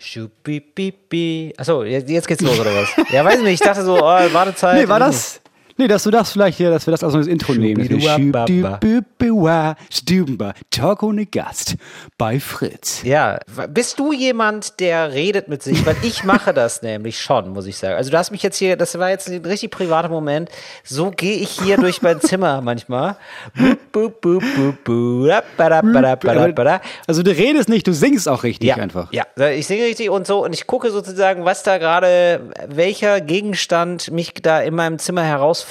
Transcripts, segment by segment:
Schubibibi. Achso, jetzt, jetzt geht's los, oder was? Ja, weiß nicht, ich dachte so, oh, Wartezeit. Nee, war das? Nee, dass du das vielleicht hier, dass wir das als neues Intro nehmen. Talk ohne Gast bei Fritz. Ja, bist du jemand, der redet mit sich? Weil ich mache das nämlich schon, muss ich sagen. Also du hast mich jetzt hier, das war jetzt ein richtig privater Moment. So gehe ich hier durch mein Zimmer manchmal. Also du redest nicht, du singst auch richtig Ja, einfach. ja, ich singe richtig und so und ich gucke sozusagen, was da gerade, welcher Gegenstand mich da in meinem Zimmer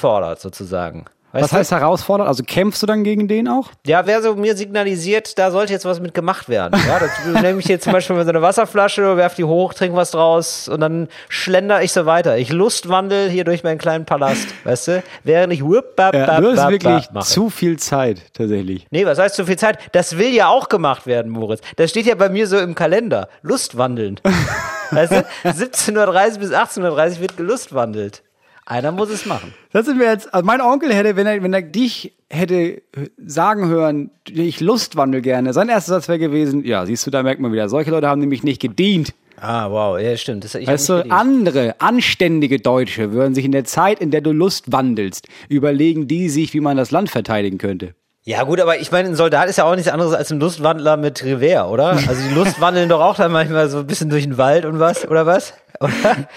herausfordert, sozusagen. Weißt Was heißt herausfordert? Also kämpfst du dann gegen den auch? Ja, wer so mir signalisiert, da sollte jetzt was mit gemacht werden. Ja, das nehme ich jetzt zum Beispiel so eine Wasserflasche, werf die hoch, trink was draus und dann schlender ich so weiter. Ich lustwandel hier durch meinen kleinen Palast, weißt du? Während ich whoop, bap, Ja, bap, du hast wirklich mache. zu viel Zeit, tatsächlich. Nee, was heißt zu viel Zeit? Das will ja auch gemacht werden, Moritz. Das steht ja bei mir so im Kalender. Lustwandeln. weißt du? 17.30 bis 18.30 wird gelustwandelt. Einer muss es machen. Das sind wir jetzt, also mein Onkel hätte, wenn er, wenn er dich hätte sagen hören, ich lustwandel gerne, sein erster Satz wäre gewesen, ja, siehst du, da merkt man wieder, solche Leute haben nämlich nicht gedient. Ah, wow, ja, stimmt. Das, ich Weißt du, andere, anständige Deutsche würden sich in der Zeit, in der du Lust wandelst, überlegen die sich, wie man das Land verteidigen könnte. Ja gut, aber ich meine, ein Soldat ist ja auch nichts anderes als ein Lustwandler mit Revier, oder? Also die Lust wandeln doch auch dann manchmal so ein bisschen durch den Wald und was, oder was? Oder?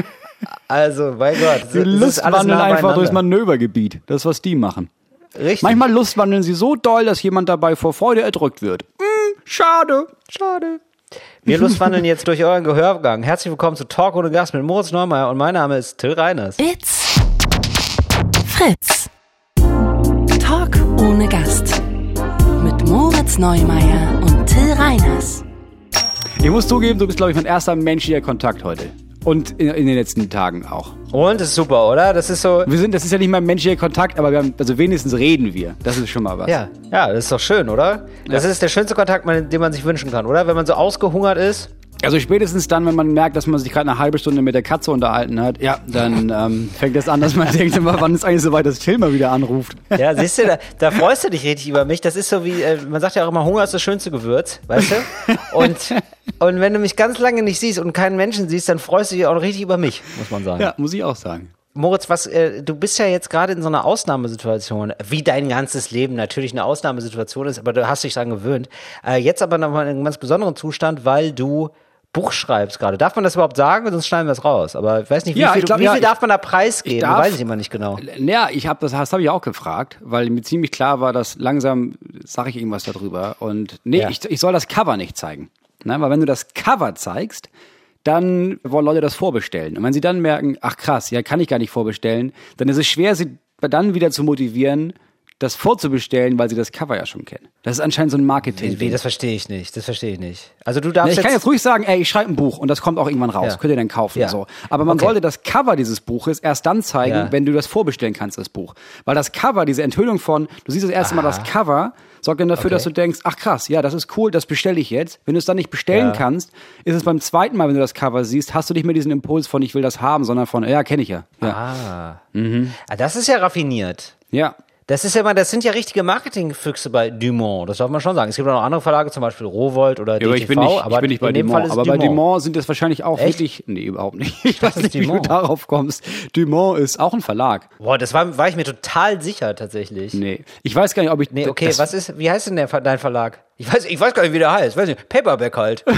Also, mein Gott. Die lustwandeln nah einfach durchs. Manövergebiet. Das ist, was die machen. Richtig. Manchmal lustwandeln sie so doll, dass jemand dabei vor Freude erdrückt wird. Hm, schade, schade. Wir lustwandeln jetzt durch euren Gehörgang. Herzlich willkommen zu Talk ohne Gast mit Moritz Neumeier und mein Name ist Till Reiners. It's Fritz. Talk ohne Gast. Mit Moritz Neumeier und Till Reiners. Ich muss zugeben, du bist, glaube ich, mein erster menschlicher Kontakt heute. Und in, in den letzten Tagen auch. Und das ist super, oder? Das ist so. Wir sind, das ist ja nicht mal ein menschlicher Kontakt, aber wir haben, also wenigstens reden wir. Das ist schon mal was. Ja, ja, das ist doch schön, oder? Das Ja. ist der schönste Kontakt, den man sich wünschen kann, oder? Wenn man so ausgehungert ist. Also spätestens dann, wenn man merkt, dass man sich gerade eine halbe Stunde mit der Katze unterhalten hat, ja, dann ähm, fängt es an, dass man denkt, immer, wann ist eigentlich so weit, dass Till mal wieder anruft. Ja, siehst du, da, da freust du dich richtig über mich. Das ist so wie, äh, man sagt ja auch immer, Hunger ist das schönste Gewürz, weißt du? Und, und wenn du mich ganz lange nicht siehst und keinen Menschen siehst, dann freust du dich auch richtig über mich, muss man sagen. Ja, muss ich auch sagen. Moritz, was, äh, du bist ja jetzt gerade in so einer Ausnahmesituation, wie dein ganzes Leben natürlich eine Ausnahmesituation ist, aber du hast dich dran gewöhnt. Äh, jetzt aber nochmal in einem ganz besonderen Zustand, weil du Buch schreibst gerade. Darf man das überhaupt sagen? Sonst schneiden wir es raus. Aber ich weiß nicht, wie Ja, viel, glaub, wie ja, viel darf man da preisgeben? ich darf- weiß ich immer nicht genau. Ja, ich habe das, das habe ich auch gefragt, weil mir ziemlich klar war, dass langsam sage ich irgendwas darüber. Und nee, Ja. ich, ich soll das Cover nicht zeigen. Ne? Weil wenn du das Cover zeigst, dann wollen Leute das vorbestellen. Und wenn sie dann merken, ach krass, ja, kann ich gar nicht vorbestellen, dann ist es schwer, sie dann wieder zu motivieren, das vorzubestellen, weil sie das Cover ja schon kennen. Das ist anscheinend so ein Marketing. Wie, das verstehe ich nicht. Das verstehe ich nicht. Also du darfst ich kann jetzt ruhig sagen, ey, ich schreibe ein Buch und das kommt auch irgendwann raus. Ja. Könnt ihr dann kaufen. Ja. So. Aber man Okay. sollte das Cover dieses Buches erst dann zeigen, Ja. wenn du das vorbestellen kannst, das Buch. Weil das Cover, diese Enthüllung von, du siehst das erste Mal das Cover, sorgt dann dafür, Okay. dass du denkst, ach krass, ja, das ist cool, das bestelle ich jetzt. Wenn du es dann nicht bestellen Ja. kannst, ist es beim zweiten Mal, wenn du das Cover siehst, hast du nicht mehr diesen Impuls von, ich will das haben, sondern von, ja, kenne ich ja. Ja. Ah. ah. Das ist ja raffiniert. ja. Das ist ja mal, das sind ja richtige Marketingfüchse bei Dumont, das darf man schon sagen. Es gibt auch noch andere Verlage, zum Beispiel Rowold oder DTV, aber ich bin nicht, aber ich bin nicht bei in dem Dumont. Fall ist aber Dumont. bei Dumont sind es wahrscheinlich auch Echt? wirklich, nee, überhaupt nicht. Ich weiß ist nicht, wie du Dumont. darauf kommst. Dumont ist auch ein Verlag. Boah, das war, war ich mir total sicher tatsächlich. Nee, Nee. Ich weiß gar nicht, ob ich. okay, das, was ist, wie heißt denn der, dein Verlag? Ich weiß, ich weiß gar nicht, wie der heißt. Weiß nicht, Paperback halt.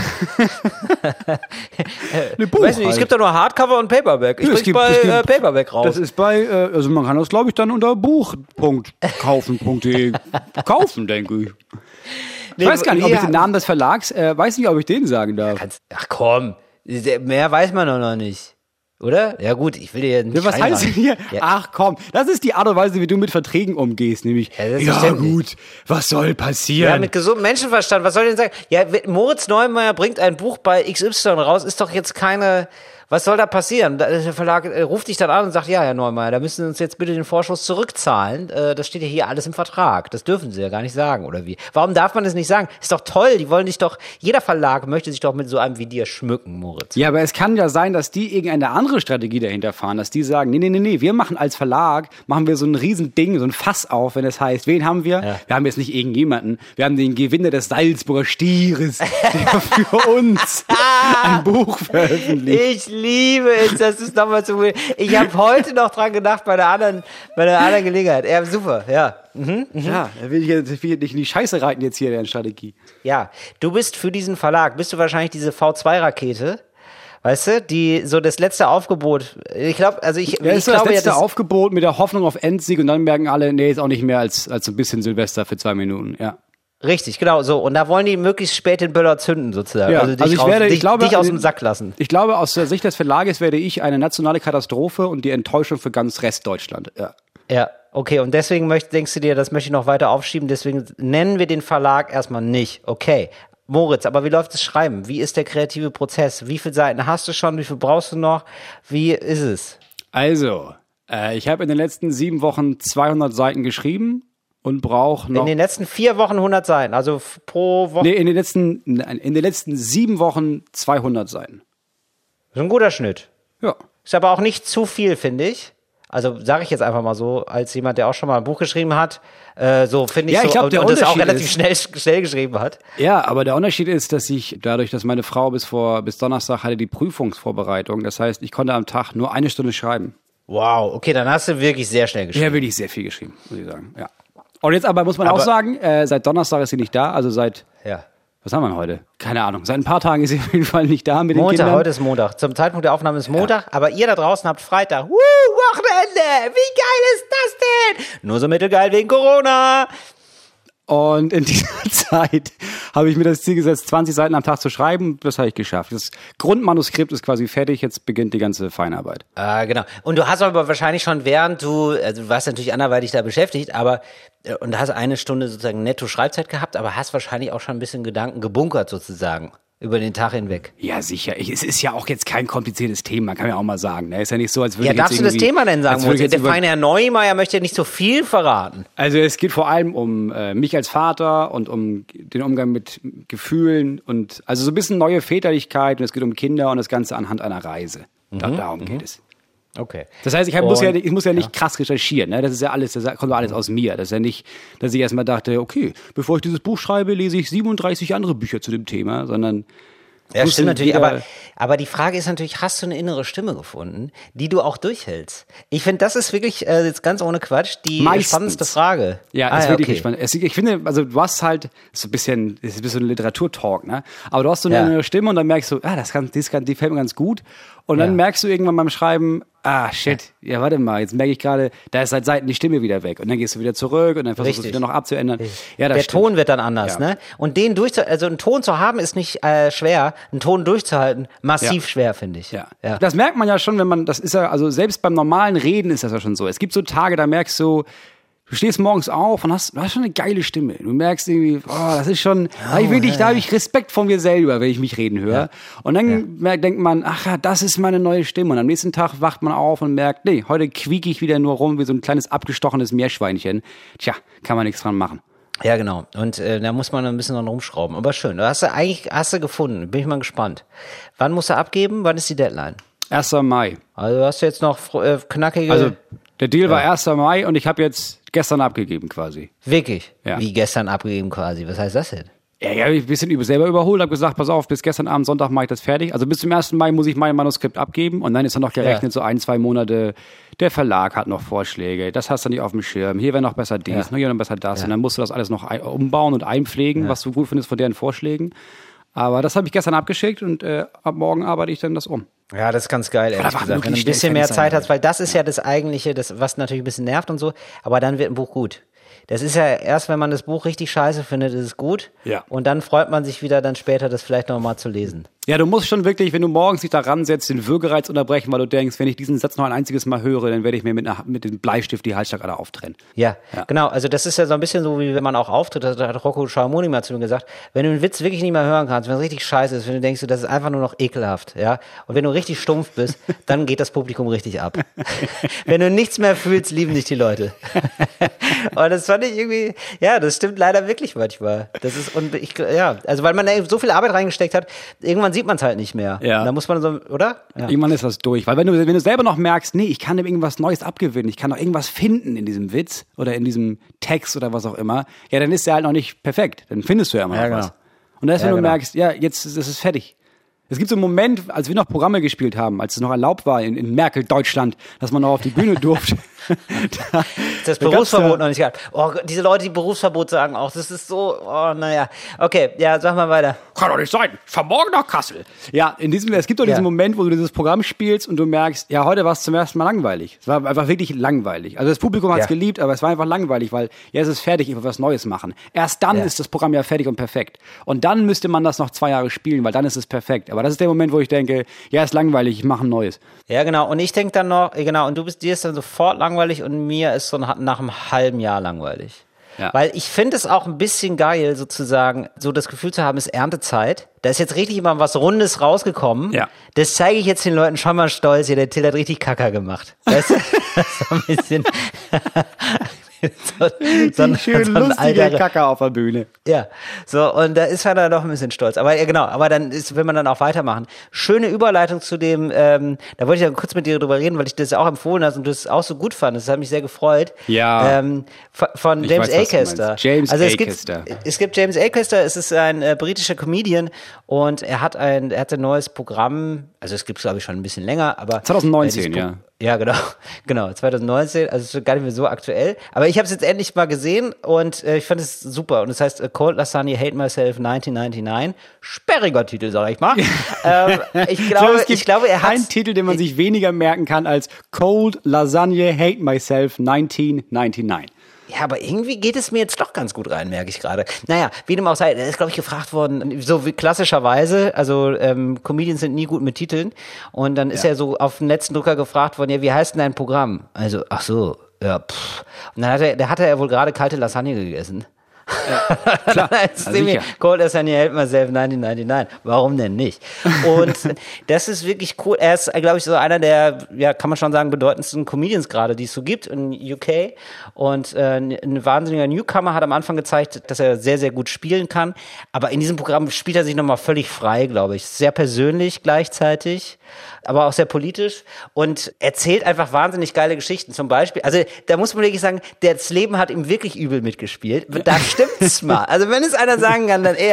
Ne, Buch weiß nicht, es halt. gibt da nur Hardcover und Paperback. Ich Ja, es bring's bei es gibt- äh, Paperback raus. Das ist bei, äh, also man kann das, glaube ich, dann unter buch.kaufen.de kaufen, denke ich. Ich weiß gar nicht, ob ich den Namen des Verlags, äh, weiß nicht, ob ich den sagen darf. Kannst- Ach komm, mehr weiß man doch noch nicht. Oder? Ja gut, ich will dir ja nicht Ja, was heißt hier? Ja. Ach komm, das ist die Art und Weise, wie du mit Verträgen umgehst, nämlich. Ja, selbstverständlich. gut, was soll passieren? Ja, mit gesundem Menschenverstand. Was soll ich denn sagen? Ja, Moritz Neumeier bringt ein Buch bei XY raus, ist doch jetzt keine. Was soll da passieren? Der Verlag äh, ruft dich dann an und sagt, ja, Herr Neumeier, da müssen Sie uns jetzt bitte den Vorschuss zurückzahlen. Äh, das steht ja hier alles im Vertrag. Das dürfen Sie ja gar nicht sagen, oder wie? Warum darf man das nicht sagen? Ist doch toll, die wollen dich doch, jeder Verlag möchte sich doch mit so einem wie dir schmücken, Moritz. Ja, aber es kann ja sein, dass die irgendeine andere Strategie dahinter fahren, dass die sagen, nee, nee, nee, nee, wir machen als Verlag, machen wir so ein Riesending, so ein Fass auf, wenn es heißt, wen haben wir? Wir haben jetzt nicht irgendjemanden, wir haben den Gewinner des Salzburger Stieres, der für uns ein Buch veröffentlicht. Ich liebe es, das ist nochmal zu. Ich habe heute noch dran gedacht bei der anderen, bei der anderen Gelegenheit. Ja, super, ja. Ja, da will ich jetzt will nicht in die Scheiße reiten jetzt hier, deren Strategie. Ja, du bist für diesen Verlag, bist du wahrscheinlich diese V2-Rakete, weißt du, die so das letzte Aufgebot. Ich glaube, also ich, Ja, ich so das glaube ja, letzte das, Aufgebot mit der Hoffnung auf Endsieg und dann merken alle, nee, ist auch nicht mehr als, als so ein bisschen Silvester für zwei Minuten, ja. Richtig, genau so. Und da wollen die möglichst spät den Böller zünden sozusagen. Ja, also dich, also ich raus, werde- ich dich, glaube, dich aus also- dem Sack lassen. Ich glaube, aus der Sicht des Verlages werde ich eine nationale Katastrophe und die Enttäuschung für ganz Restdeutschland. Ja. Ja, okay. Und deswegen möcht, denkst du dir, das möchte ich noch weiter aufschieben. Deswegen nennen wir den Verlag erstmal nicht. Okay. Moritz, aber wie läuft das Schreiben? Wie ist der kreative Prozess? Wie viele Seiten hast du schon? Wie viel brauchst du noch? Wie ist es? Also, äh, ich habe in den letzten sieben Wochen 200 Seiten geschrieben und brauche noch. In den letzten vier Wochen 100 Seiten, also pro Woche. nee, in den letzten, nein, in den letzten sieben Wochen 200 Seiten. Das ist ein guter Schnitt. Ja. Ist aber auch nicht zu viel, finde ich. Also sage ich jetzt einfach mal so, als jemand, der auch schon mal ein Buch geschrieben hat, äh, so finde ich Ja, so ich glaub, und, der und das auch relativ ist- schnell, schnell geschrieben hat. Ja, aber der Unterschied ist, dass ich dadurch, dass meine Frau bis vor bis Donnerstag hatte die Prüfungsvorbereitung, das heißt, ich konnte am Tag nur eine Stunde schreiben. Wow, okay, dann hast du wirklich sehr schnell geschrieben. Ja, wirklich sehr viel geschrieben, muss ich sagen. Ja. Und jetzt aber muss man Aber- auch sagen, äh, seit Donnerstag ist sie nicht da, also seit Ja. was haben wir denn heute? Keine Ahnung. Seit ein paar Tagen ist sie auf jeden Fall nicht da mit den Montag, Kindern. heute ist Montag. Zum Zeitpunkt der Aufnahme ist Montag, aber ihr da draußen habt Freitag. Woo, Wochenende! Wie geil ist das denn? Nur so mittelgeil wegen Corona. Und in dieser Zeit habe ich mir das Ziel gesetzt, 20 Seiten am Tag zu schreiben. Das habe ich geschafft. Das Grundmanuskript ist quasi fertig. Jetzt beginnt die ganze Feinarbeit. Ah, genau. Und du hast aber wahrscheinlich schon während du, also du warst natürlich anderweitig da beschäftigt, aber äh, und hast eine Stunde sozusagen netto Schreibzeit gehabt, aber hast wahrscheinlich auch schon ein bisschen Gedanken gebunkert sozusagen über den Tag hinweg. Ja, sicher. Ich, es ist ja auch jetzt kein kompliziertes Thema, kann man ja auch mal sagen. Ne? Ist ja nicht so, als würde Ja, ich darfst du das Thema denn sagen, jetzt Der feine Herr Neumeier möchte ja nicht so viel verraten. Also es geht vor allem um äh, mich als Vater und um den Umgang mit Gefühlen und also so ein bisschen neue Väterlichkeit und es geht um Kinder und das Ganze anhand einer Reise. Da, darum geht es. Okay. Das heißt, ich, hab, muss ja, ich muss ja nicht krass recherchieren. Ne? Das ist ja alles, das kommt ja alles aus mir. Das ist ja nicht, dass ich erstmal dachte, okay, bevor ich dieses Buch schreibe, lese ich 37 andere Bücher zu dem Thema, sondern Ja, stimmt natürlich, aber, aber die Frage ist natürlich, hast du eine innere Stimme gefunden, die du auch durchhältst? Ich finde, das ist wirklich, äh, jetzt ganz ohne Quatsch, die Meistens. spannendste Frage. Ja, ah, ist wirklich okay. spannend. Es, ich finde, also du hast halt, ist so ein bisschen, ist ein bisschen Literaturtalk, ne? Aber du hast so eine Ja. innere Stimme und dann merkst du, ah, das kann, das kann, die fällt mir ganz gut. Und dann Ja. merkst du irgendwann beim Schreiben, ah, shit, ja, warte mal, jetzt merke ich gerade, da ist seit Seiten die Stimme wieder weg. Und dann gehst du wieder zurück und dann versuchst du es wieder noch abzuändern. Ja, Der stimmt. Ton wird dann anders, Ja. ne? Und den durchzu, also einen Ton zu haben ist nicht äh, schwer, einen Ton durchzuhalten, massiv Ja. schwer, finde ich. Ja. ja. Das merkt man ja schon, wenn man, das ist ja, also selbst beim normalen Reden ist das ja schon so. Es gibt so Tage, da merkst du, du stehst morgens auf und hast, du hast schon eine geile Stimme. Du merkst irgendwie, oh, das ist schon, da hab ich wirklich, da habe ich Respekt vor mir selber, wenn ich mich reden höre. Und dann merkt, denkt man, ach ja, das ist meine neue Stimme. Und am nächsten Tag wacht man auf und merkt, nee, heute quieke ich wieder nur rum wie so ein kleines abgestochenes Meerschweinchen. Tja, kann man nichts dran machen. Ja, genau. Und äh, da muss man ein bisschen dran rumschrauben. Aber schön. Du hast du eigentlich, hast du gefunden. Bin ich mal gespannt. Wann musst du abgeben? Wann ist die Deadline? 1. Mai. Also hast du jetzt noch äh, knackige. Also der Deal war 1. Mai und ich habe jetzt gestern abgegeben quasi. wirklich. Ja. Wie gestern abgegeben quasi. Was heißt das denn? Ja, ja, ich ein bisschen über, selber überholt, habe gesagt, pass auf, bis gestern Abend Sonntag mache ich das fertig. Also bis zum 1. Mai muss ich mein Manuskript abgeben und dann ist dann noch gerechnet, so ein, zwei Monate, der Verlag hat noch Vorschläge, das hast du nicht auf dem Schirm, hier wäre noch besser dies, Ja. noch hier noch besser das und dann musst du das alles noch umbauen und einpflegen, was du gut findest von deren Vorschlägen. Aber das habe ich gestern abgeschickt und äh, ab morgen arbeite ich dann das um. Ja, das ist ganz geil, ehrlich gesagt. Wenn du ein bisschen mehr Zeit hast, weil das ist ja das eigentliche, das, was natürlich ein bisschen nervt und so, aber dann wird ein Buch gut. Das ist ja erst, wenn man das Buch richtig scheiße findet, ist es gut. Ja. Und dann freut man sich wieder, dann später das vielleicht noch mal zu lesen. Ja, du musst schon wirklich, wenn du morgens dich da ransetzt, den Würgereiz unterbrechen, weil du denkst, wenn ich diesen Satz noch ein einziges Mal höre, dann werde ich mir mit, einer, mit dem Bleistift die Halsschlagader auftrennen. Ja, genau. Also das ist ja so ein bisschen so, wie wenn man auch auftritt, das hat Rocco Schamoni mal zu mir gesagt, wenn du einen Witz wirklich nicht mehr hören kannst, wenn es richtig scheiße ist, wenn du denkst, das ist einfach nur noch ekelhaft, ja, und wenn du richtig stumpf bist, dann geht das Publikum richtig ab. wenn du nichts mehr fühlst, lieben dich die Leute. und das fand ich irgendwie, ja, das stimmt leider wirklich manchmal. Das ist, und ich, ja, also weil man da so viel Arbeit reingesteckt hat, irgendwann sieht man es halt nicht mehr. Ja. Da muss man so, oder? Ja. Irgendwann ist das durch. Weil wenn du, wenn du selber noch merkst, nee, ich kann dem irgendwas Neues abgewinnen, ich kann noch irgendwas finden in diesem Witz oder in diesem Text oder was auch immer, ja, dann ist der halt noch nicht perfekt. Dann findest du ja immer Ja, noch genau. was. Und erst wenn Ja, du genau. merkst, ja, jetzt ist es fertig. Es gibt so einen Moment, als wir noch Programme gespielt haben, als es noch erlaubt war in, in Merkel, Deutschland, dass man noch auf die Bühne durfte. da, Das da Berufsverbot ja- noch nicht gehabt. Oh, diese Leute, die Berufsverbot sagen auch, das ist so, oh, naja. Okay, ja, sag mal weiter. Kann doch nicht sein. Ich fahr morgen nach Kassel. Ja, in diesem, es gibt doch diesen Ja. Moment, wo du dieses Programm spielst und du merkst, ja, heute war es zum ersten Mal langweilig. Es war einfach wirklich langweilig. Also das Publikum hat es Ja. geliebt, aber es war einfach langweilig, weil ja, es ist fertig, ich will was Neues machen. Erst dann Ja. ist das Programm ja fertig und perfekt. Und dann müsste man das noch zwei Jahre spielen, weil dann ist es perfekt. Aber das ist der Moment, wo ich denke, ja, ist langweilig, ich mache ein neues. Ja, genau. Und ich denke dann noch, genau, und du bist, dir ist dann sofort langweilig und mir ist so nach, einem halben Jahr langweilig. Ja. Weil ich finde es auch ein bisschen geil, sozusagen, so das Gefühl zu haben, es ist Erntezeit. Da ist jetzt richtig mal was Rundes rausgekommen. Ja. Das zeige ich jetzt den Leuten schon mal stolz. Hier, der Till hat richtig Kacker gemacht. Weißt du? so ein bisschen. So, Schön so lustige alter- Kacke auf der Bühne. ja, so, und da ist man dann doch ein bisschen stolz. Aber ja, genau, aber dann ist, will man dann auch weitermachen. Schöne Überleitung zu dem, ähm, da wollte ich ja kurz mit dir drüber reden, weil ich das auch empfohlen hast und du es auch so gut fandest. Das hat mich sehr gefreut. Ja. Ähm, von, Ich James Acaster. James also es Acaster. Gibt, es gibt James Acaster, es ist ein äh, britischer Comedian und er hat ein, er hat ein neues Programm, also es gibt es glaube ich schon ein bisschen länger, aber 2019, äh, ja. Ja, genau, genau, 2019, also gar nicht mehr so aktuell. Aber ich habe es jetzt endlich mal gesehen und äh, ich fand es super. Und es heißt äh, Cold Lasagne Hate Myself 1999. Sperriger Titel, sage ich mal. ähm, ich, glaube, es gibt ich glaube, er hat keinen Titel, den man sich weniger merken kann als Cold Lasagne Hate Myself 1999. Ja, aber irgendwie geht es mir jetzt doch ganz gut rein, merke ich gerade. Naja, wie dem auch sei, ist, glaube ich, gefragt worden, so wie klassischerweise, also ähm, Comedians sind nie gut mit Titeln. Und dann ist er so auf den letzten Drucker gefragt worden, ja, wie heißt denn dein Programm? Also, ach so, ja, pff. Und dann hat er, da hatte er wohl gerade kalte Lasagne gegessen. Klar, ja, sie mir sicher. Cold as Honey Help Myself 1999. Warum denn nicht? Und das ist wirklich cool. Er ist, glaube ich, so einer der, ja, kann man schon sagen, bedeutendsten Comedians gerade, die es so gibt in UK. Und äh, ein wahnsinniger Newcomer hat am Anfang gezeigt, dass er sehr, sehr gut spielen kann. Aber in diesem Programm spielt er sich nochmal völlig frei, glaube ich. Sehr persönlich gleichzeitig, aber auch sehr politisch und erzählt einfach wahnsinnig geile Geschichten. Zum Beispiel, also da muss man wirklich sagen, das Leben hat ihm wirklich übel mitgespielt. Da stimmt's mal. Also wenn es einer sagen kann, dann er.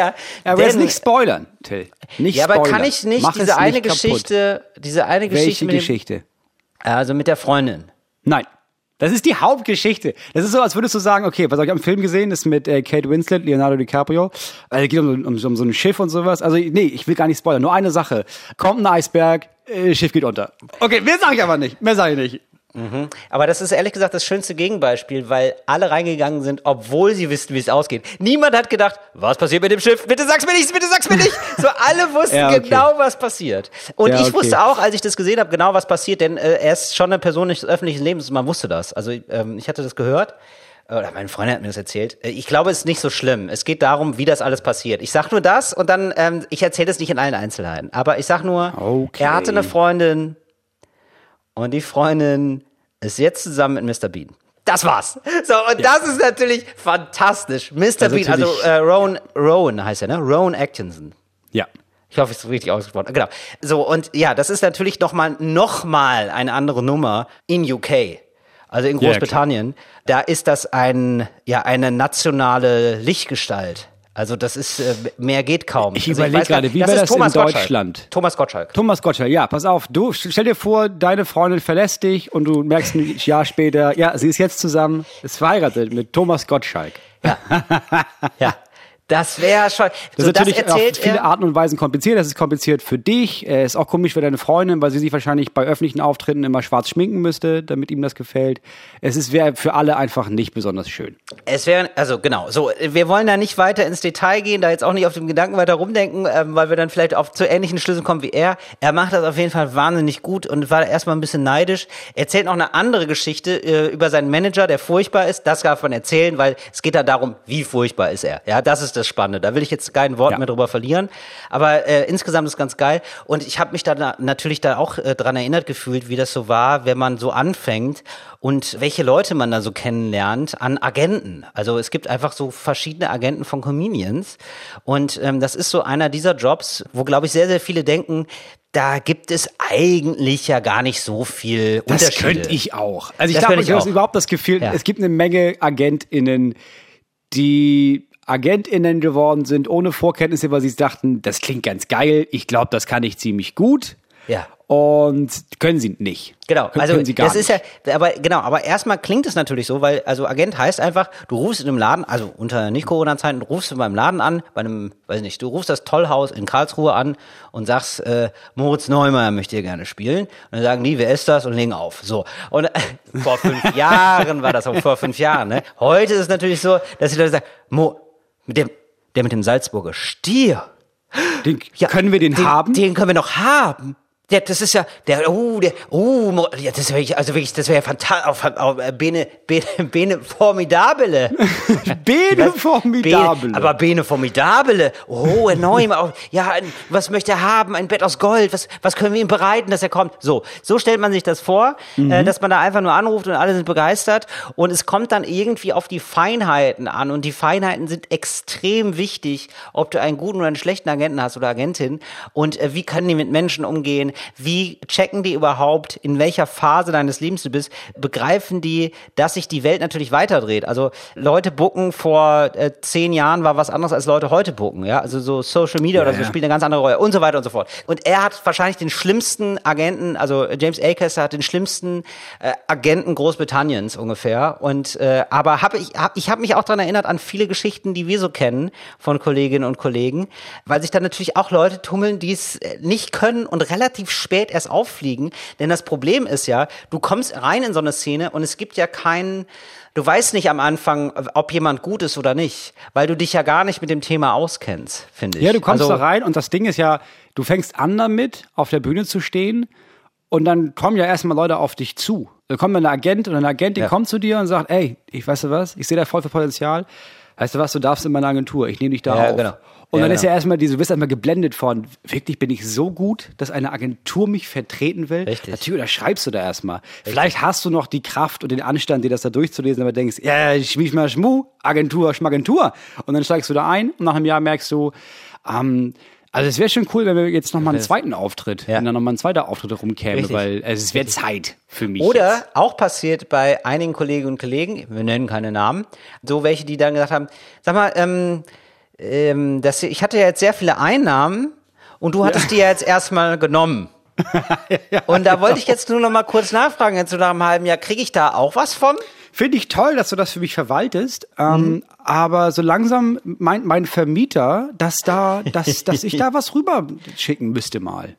Ja, aber jetzt nicht spoilern, Till. Nicht ja, aber spoilern. kann ich nicht Mach es diese eine nicht kaputt. Geschichte, diese eine Geschichte Welche mit dem, Geschichte? also mit der Freundin. Nein. Das ist die Hauptgeschichte. Das ist so, als würdest du sagen, okay, was habe ich am Film gesehen? Das ist mit äh, Kate Winslet, Leonardo DiCaprio. Es geht um, um, um so ein Schiff und sowas. Also, nee, ich will gar nicht spoilern. Nur eine Sache. Kommt ein Eisberg, äh, Schiff geht unter. Okay, mehr sage ich aber nicht. Mehr sage ich nicht. Aber das ist ehrlich gesagt das schönste Gegenbeispiel, weil alle reingegangen sind, obwohl sie wissen, wie es ausgeht. Niemand hat gedacht, was passiert mit dem Schiff? Bitte sag's mir nicht, bitte sag's mir nicht. So alle wussten Ja, okay. genau, was passiert. Und Ja, ich okay. wusste auch, als ich das gesehen habe, genau was passiert, denn äh, er ist schon eine Person des öffentlichen Lebens. Man wusste das. Also ähm, ich hatte das gehört. Oder meine Freundin hat mir das erzählt. Äh, Ich glaube, es ist nicht so schlimm. Es geht darum, wie das alles passiert. Ich sag nur das und dann, ähm, ich erzähle es nicht in allen Einzelheiten. Aber ich sag nur, Okay. er hatte eine Freundin, und die Freundin ist jetzt zusammen mit Mr. Bean. Das war's. So, und das ist natürlich fantastisch. Mr. Bean, also äh, Rowan, Rowan heißt er, ne? Rowan Atkinson. Ja. Ich hoffe, ich ist richtig ausgesprochen. Genau. So, und ja, das ist natürlich nochmal noch mal eine andere Nummer in UK. Also in Ja, Großbritannien. da ist das ein, ja, eine nationale Lichtgestalt. Also das ist, äh, mehr geht kaum. Ich also überleg weiß gar- gerade, wie das war ist das in Thomas Gottschalk. Deutschland? Thomas Gottschalk. Thomas Gottschalk, ja, pass auf, du stell dir vor, deine Freundin verlässt dich und du merkst ein Jahr später, ja, sie ist jetzt zusammen, ist verheiratet mit Thomas Gottschalk. Ja. Das wäre schon. Das so, ist natürlich auf erzählt viele er. Arten und Weisen kompliziert. Das ist kompliziert für dich. Äh, ist auch komisch für deine Freundin, weil sie sich wahrscheinlich bei öffentlichen Auftritten immer schwarz schminken müsste, damit ihm das gefällt. Es ist wäre für alle einfach nicht besonders schön. Es wäre, also genau, so, wir wollen da nicht weiter ins Detail gehen, da jetzt auch nicht auf dem Gedanken weiter rumdenken, ähm, weil wir dann vielleicht auf zu ähnlichen Schlüssen kommen wie er. Er macht das auf jeden Fall wahnsinnig gut und war erstmal ein bisschen neidisch. Erzählt noch eine andere Geschichte äh, über seinen Manager, der furchtbar ist. Das darf man erzählen, weil es geht da darum, wie furchtbar ist er. Ja, das ist das Spannende. Da will ich jetzt kein Wort Ja. mehr drüber verlieren. Aber äh, insgesamt ist ganz geil. Und ich habe mich da na natürlich da auch äh, dran erinnert gefühlt, wie das so war, wenn man so anfängt und welche Leute man da so kennenlernt an Agenten. Also es gibt einfach so verschiedene Agenten von Comedians. Und ähm, das ist so einer dieser Jobs, wo, glaube ich, sehr, sehr viele denken, da gibt es eigentlich ja gar nicht so viel Das Unterschiede. könnte ich auch. Also ich Das glaube, ich habe überhaupt das Gefühl, Ja. es gibt eine Menge AgentInnen, die AgentInnen geworden sind, ohne Vorkenntnisse, weil sie dachten, das klingt ganz geil, ich glaube, das kann ich ziemlich gut. Ja. Und können sie nicht. Genau, also können sie gar das nicht. ist ja, aber genau, aber erstmal klingt es natürlich so, weil also Agent heißt einfach, du rufst in einem Laden, also unter nicht Corona-Zeiten, du rufst du beim Laden an, bei einem, weiß nicht, du rufst das Tollhaus in Karlsruhe an und sagst, äh, Moritz Neumeier möchte hier gerne spielen. Und dann sagen die, wer ist das? Und legen auf. So. Und äh, vor fünf Jahren war das, auch vor fünf Jahren, ne? Heute ist es natürlich so, dass die Leute sagen, Mo, mit dem, der mit dem Salzburger Stier. Den, Ja, können wir den, haben? Den können wir noch haben. Der, das ist ja, der, oh, der, oh, ja, das wäre also wirklich, das wäre ja fantastisch, auf, auf, äh, Bene, Bene, Bene Formidabile. Bene formidable. Bene, aber Bene Formidabile. Oh, enorm. Auch, ja, ein- was möchte er haben? Ein Bett aus Gold. Was, was können wir ihm bereiten, dass er kommt? So, so stellt man sich das vor, Mhm. äh, dass man da einfach nur anruft und alle sind begeistert. Und es kommt dann irgendwie auf die Feinheiten an. Und die Feinheiten sind extrem wichtig, ob du einen guten oder einen schlechten Agenten hast oder Agentin. Und äh, wie können die mit Menschen umgehen? Wie checken die überhaupt, in welcher Phase deines Lebens du bist? Begreifen die, dass sich die Welt natürlich weiterdreht? Also Leute bucken vor äh, zehn Jahren war was anderes als Leute heute bucken. Ja, also so Social Media oder so ja. spielt eine ganz andere Rolle und so weiter und so fort. Und er hat wahrscheinlich den schlimmsten Agenten, also James Acaster hat den schlimmsten äh, Agenten Großbritanniens ungefähr. Und äh, aber habe ich hab, ich habe mich auch daran erinnert an viele Geschichten, die wir so kennen von Kolleginnen und Kollegen, weil sich dann natürlich auch Leute tummeln, die es äh, nicht können und relativ spät erst auffliegen. Denn das Problem ist ja, du kommst rein in so eine Szene und es gibt ja keinen Du weißt nicht am Anfang, ob jemand gut ist oder nicht, weil du dich ja gar nicht mit dem Thema auskennst, finde ich. Ja, du kommst also, da rein und das Ding ist ja, du fängst an damit, auf der Bühne zu stehen und dann kommen ja erstmal Leute auf dich zu. Da kommt ein Agent oder eine Agentin Ja. kommt zu dir und sagt, ey, ich weißt du was, ich sehe da voll viel Potenzial. Weißt du was, du darfst in meine Agentur, ich nehme dich da Ja, auf. genau. Und Ja, dann ist genau. ja erstmal diese, du bist erstmal geblendet von, wirklich bin ich so gut, dass eine Agentur mich vertreten will. Richtig. Natürlich, da schreibst du da erstmal. Vielleicht hast du noch die Kraft und den Anstand, dir das da durchzulesen, aber denkst, ja, schmisch mal schmu, Agentur, Schmagentur. Und dann steigst du da ein und nach einem Jahr merkst du, ähm, also es wäre schon cool, wenn wir jetzt nochmal einen zweiten Auftritt, Ja. wenn da nochmal ein zweiter Auftritt rumkäme, Richtig. weil es wäre Zeit für mich. Oder jetzt. auch passiert bei einigen Kolleginnen und Kollegen, wir nennen keine Namen, so welche, die dann gesagt haben, sag mal, ähm, ähm, das, ich hatte ja jetzt sehr viele Einnahmen und du hattest die ja jetzt erstmal genommen. Und da wollte ich jetzt nur noch mal kurz nachfragen, jetzt so nach einem halben Jahr, kriege ich da auch was von? Finde ich toll, dass du das für mich verwaltest. Mhm. Ähm, aber so langsam meint mein Vermieter, dass da, dass, dass ich da was rüber schicken müsste mal.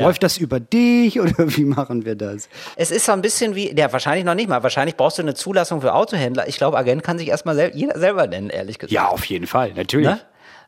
Läuft das über dich oder wie machen wir das? Es ist so ein bisschen wie, ja, wahrscheinlich noch nicht mal. Wahrscheinlich brauchst du eine Zulassung für Autohändler. Ich glaube, Agent kann sich erstmal sel jeder selber nennen, ehrlich gesagt. Ja, auf jeden Fall, natürlich. Ne?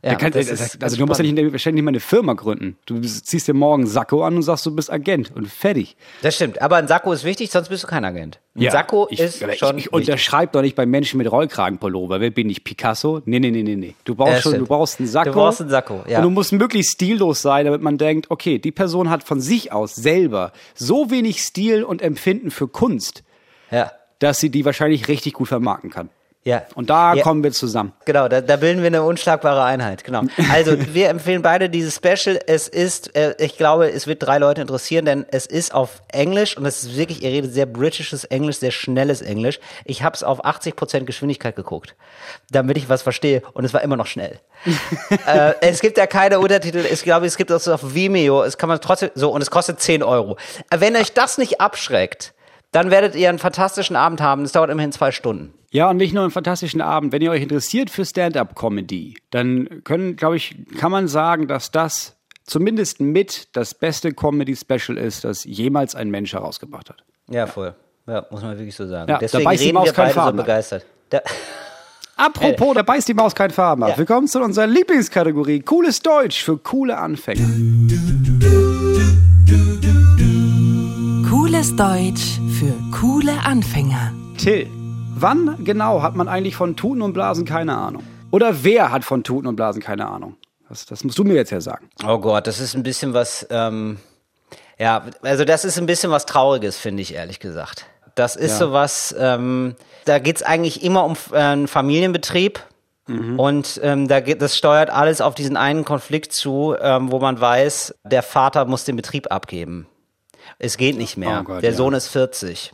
Ja, kann, das das ist- also du musst ja nicht, wahrscheinlich nicht mal eine Firma gründen. Du ziehst dir morgen Sakko an und sagst, du bist Agent und fertig. Das stimmt. Aber ein Sakko ist wichtig, sonst bist du kein Agent. Ein Sakko ich, ist ich, schon. Ich unterschreibe doch nicht bei Menschen mit Rollkragenpullover. Wer bin ich? Picasso? Nee, nee, nee, nee, nee. Du brauchst Ja, schon, du brauchst einen Sakko. Du brauchst einen Sakko, ja. Und du musst möglichst stillos sein, damit man denkt, okay, die Person hat von sich aus selber so wenig Stil und Empfinden für Kunst, ja. dass sie die wahrscheinlich richtig gut vermarkten kann. Ja. Und da Ja. kommen wir zusammen. Genau, da, da bilden wir eine unschlagbare Einheit. Genau. Also wir empfehlen beide dieses Special. Es ist, äh, ich glaube, es wird drei Leute interessieren, denn es ist auf Englisch und es ist wirklich, ihr redet sehr britisches Englisch, sehr schnelles Englisch. Ich habe es auf 80% Geschwindigkeit geguckt, damit ich was verstehe und es war immer noch schnell. äh, es gibt ja keine Untertitel. Ich glaube, es gibt das auf Vimeo. Es kann man trotzdem so und es kostet 10 Euro. Wenn euch das nicht abschreckt, dann werdet ihr einen fantastischen Abend haben. Es dauert immerhin zwei Stunden. Ja, und nicht nur einen fantastischen Abend. Wenn ihr euch interessiert für Stand-up-Comedy, dann können, glaube ich, kann man sagen, dass das zumindest mit das beste Comedy-Special ist, das jemals ein Mensch herausgebracht hat. Ja, voll. Ja, muss man wirklich so sagen. Ja, da Deswegen beißt die Maus so Faden ab. begeistert. Da, Apropos, da beißt die Maus keinen Farben ab. Ja. Willkommen zu unserer Lieblingskategorie Cooles Deutsch für coole Anfänger. Cooles Deutsch für coole Anfänger. Till, wann genau hat man eigentlich von Tuten und Blasen keine Ahnung? Oder wer hat von Tuten und Blasen keine Ahnung? Das, das musst du mir jetzt ja sagen. oh Gott, das ist ein bisschen was, ähm, ja, also das ist ein bisschen was Trauriges, finde ich, ehrlich gesagt. Das ist Ja. sowas, ähm, da geht's eigentlich immer um äh, einen Familienbetrieb. Und ähm, da geht, das steuert alles auf diesen einen Konflikt zu, ähm, wo man weiß, der Vater muss den Betrieb abgeben. Es geht nicht mehr. Oh Gott, der ja. Sohn ist 40.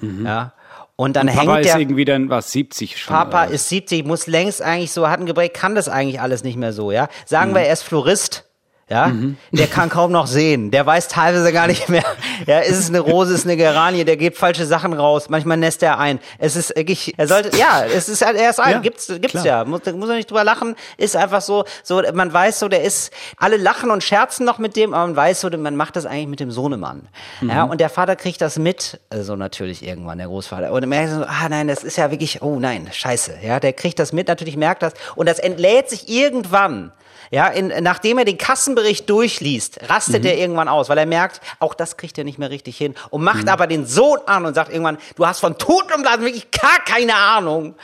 Ja. Und dann Papa hängt ist der irgendwie dann, was, 70 schon? Papa oder? ist 70, muss längst eigentlich so, hat ein Gebräck, kann das eigentlich alles nicht mehr so, ja. Sagen wir, er ist Florist, ja. Der kann kaum noch sehen. Der weiß teilweise gar nicht mehr, ja, ist es eine Rose, ist eine Geranie, der gibt falsche Sachen raus. Manchmal nässt er ein. Es ist wirklich, er sollte, ja, es ist halt, er ist ein, Ja, gibt's, gibt's klar. ja. Muss, muss man nicht drüber lachen. Ist einfach so, so, man weiß so, der ist, alle lachen und scherzen noch mit dem, aber man weiß so, man macht das eigentlich mit dem Sohnemann. Ja, und der Vater kriegt das mit, so natürlich irgendwann, der Großvater. Und er merkt so, ah nein, das ist ja wirklich, oh nein, scheiße. Ja, der kriegt das mit, natürlich merkt das. Und das entlädt sich irgendwann. Ja, in, nachdem er den Kassenbericht durchliest, rastet er irgendwann aus, weil er merkt, auch das kriegt er nicht mehr richtig hin und macht aber den Sohn an und sagt irgendwann, du hast von Tod und Blasen wirklich gar keine Ahnung.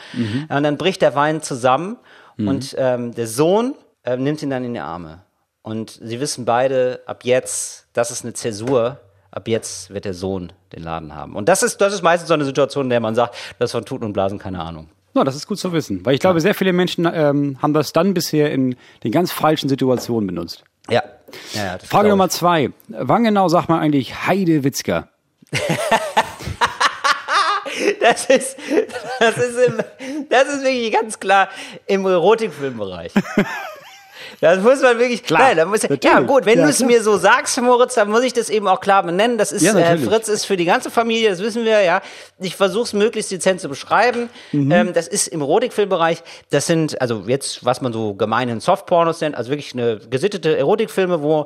Ja, und dann bricht der Wein zusammen und ähm, der Sohn äh, nimmt ihn dann in die Arme. Und sie wissen beide, ab jetzt, das ist eine Zäsur, ab jetzt wird der Sohn den Laden haben. Und das ist, das ist meistens so eine Situation, in der man sagt, das von Tuten und Blasen keine Ahnung. Na, das ist gut zu wissen, weil ich glaube, sehr viele Menschen ähm, haben das dann bisher in den ganz falschen Situationen benutzt. Ja. ja, ja Frage Nummer zwei. Wann genau sagt man eigentlich Heide Witzka? Das ist, das ist, im, das ist wirklich ganz klar im Erotikfilmbereich. Das muss man wirklich, Klar, nein, muss, ja gut, wenn Ja, du es mir so sagst, Moritz, dann muss ich das eben auch klar benennen. Das ist, Ja, äh. Fritz ist für die ganze Familie, das wissen wir, ja. Ich versuche es möglichst dezent zu beschreiben. Mhm. Ähm, das ist im Erotikfilmbereich, das sind, also jetzt, was man so gemeinen Softpornos nennt, also wirklich eine gesittete Erotikfilme, wo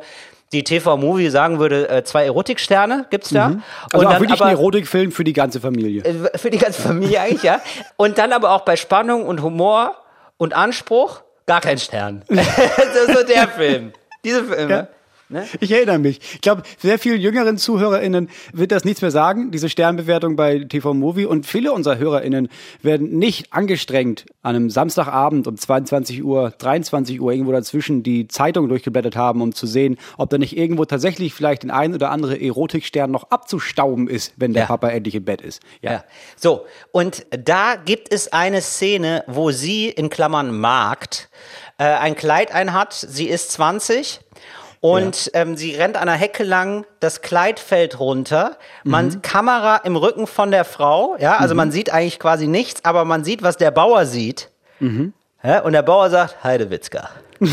die TV-Movie sagen würde, äh, zwei Erotiksterne gibt's da. Also auch dann wirklich aber- ein Erotikfilm für die ganze Familie. äh, für die ganze Familie eigentlich, ja. Und dann aber auch bei Spannung und Humor und Anspruch gar kein Stern. so der Film. Diese Filme. Ja. Ne? Ich erinnere mich. Ich glaube, sehr vielen jüngeren ZuhörerInnen wird das nichts mehr sagen, diese Sternbewertung bei TV Movie. Und viele unserer HörerInnen werden nicht angestrengt an einem Samstagabend um 22 Uhr, 23 Uhr irgendwo dazwischen die Zeitung durchgeblättert haben, um zu sehen, ob da nicht irgendwo tatsächlich vielleicht den ein oder andere Erotikstern noch abzustauben ist, wenn der Ja. Papa endlich im Bett ist. Ja. Ja. So, und da gibt es eine Szene, wo sie in Klammern Markt äh, ein Kleid einhat. Sie ist 20 und ähm, sie rennt an der Hecke lang, das Kleid fällt runter, man Kamera im Rücken von der Frau, ja, also man sieht eigentlich quasi nichts, aber man sieht, was der Bauer sieht. Ja, und der Bauer sagt, Heidewitzka.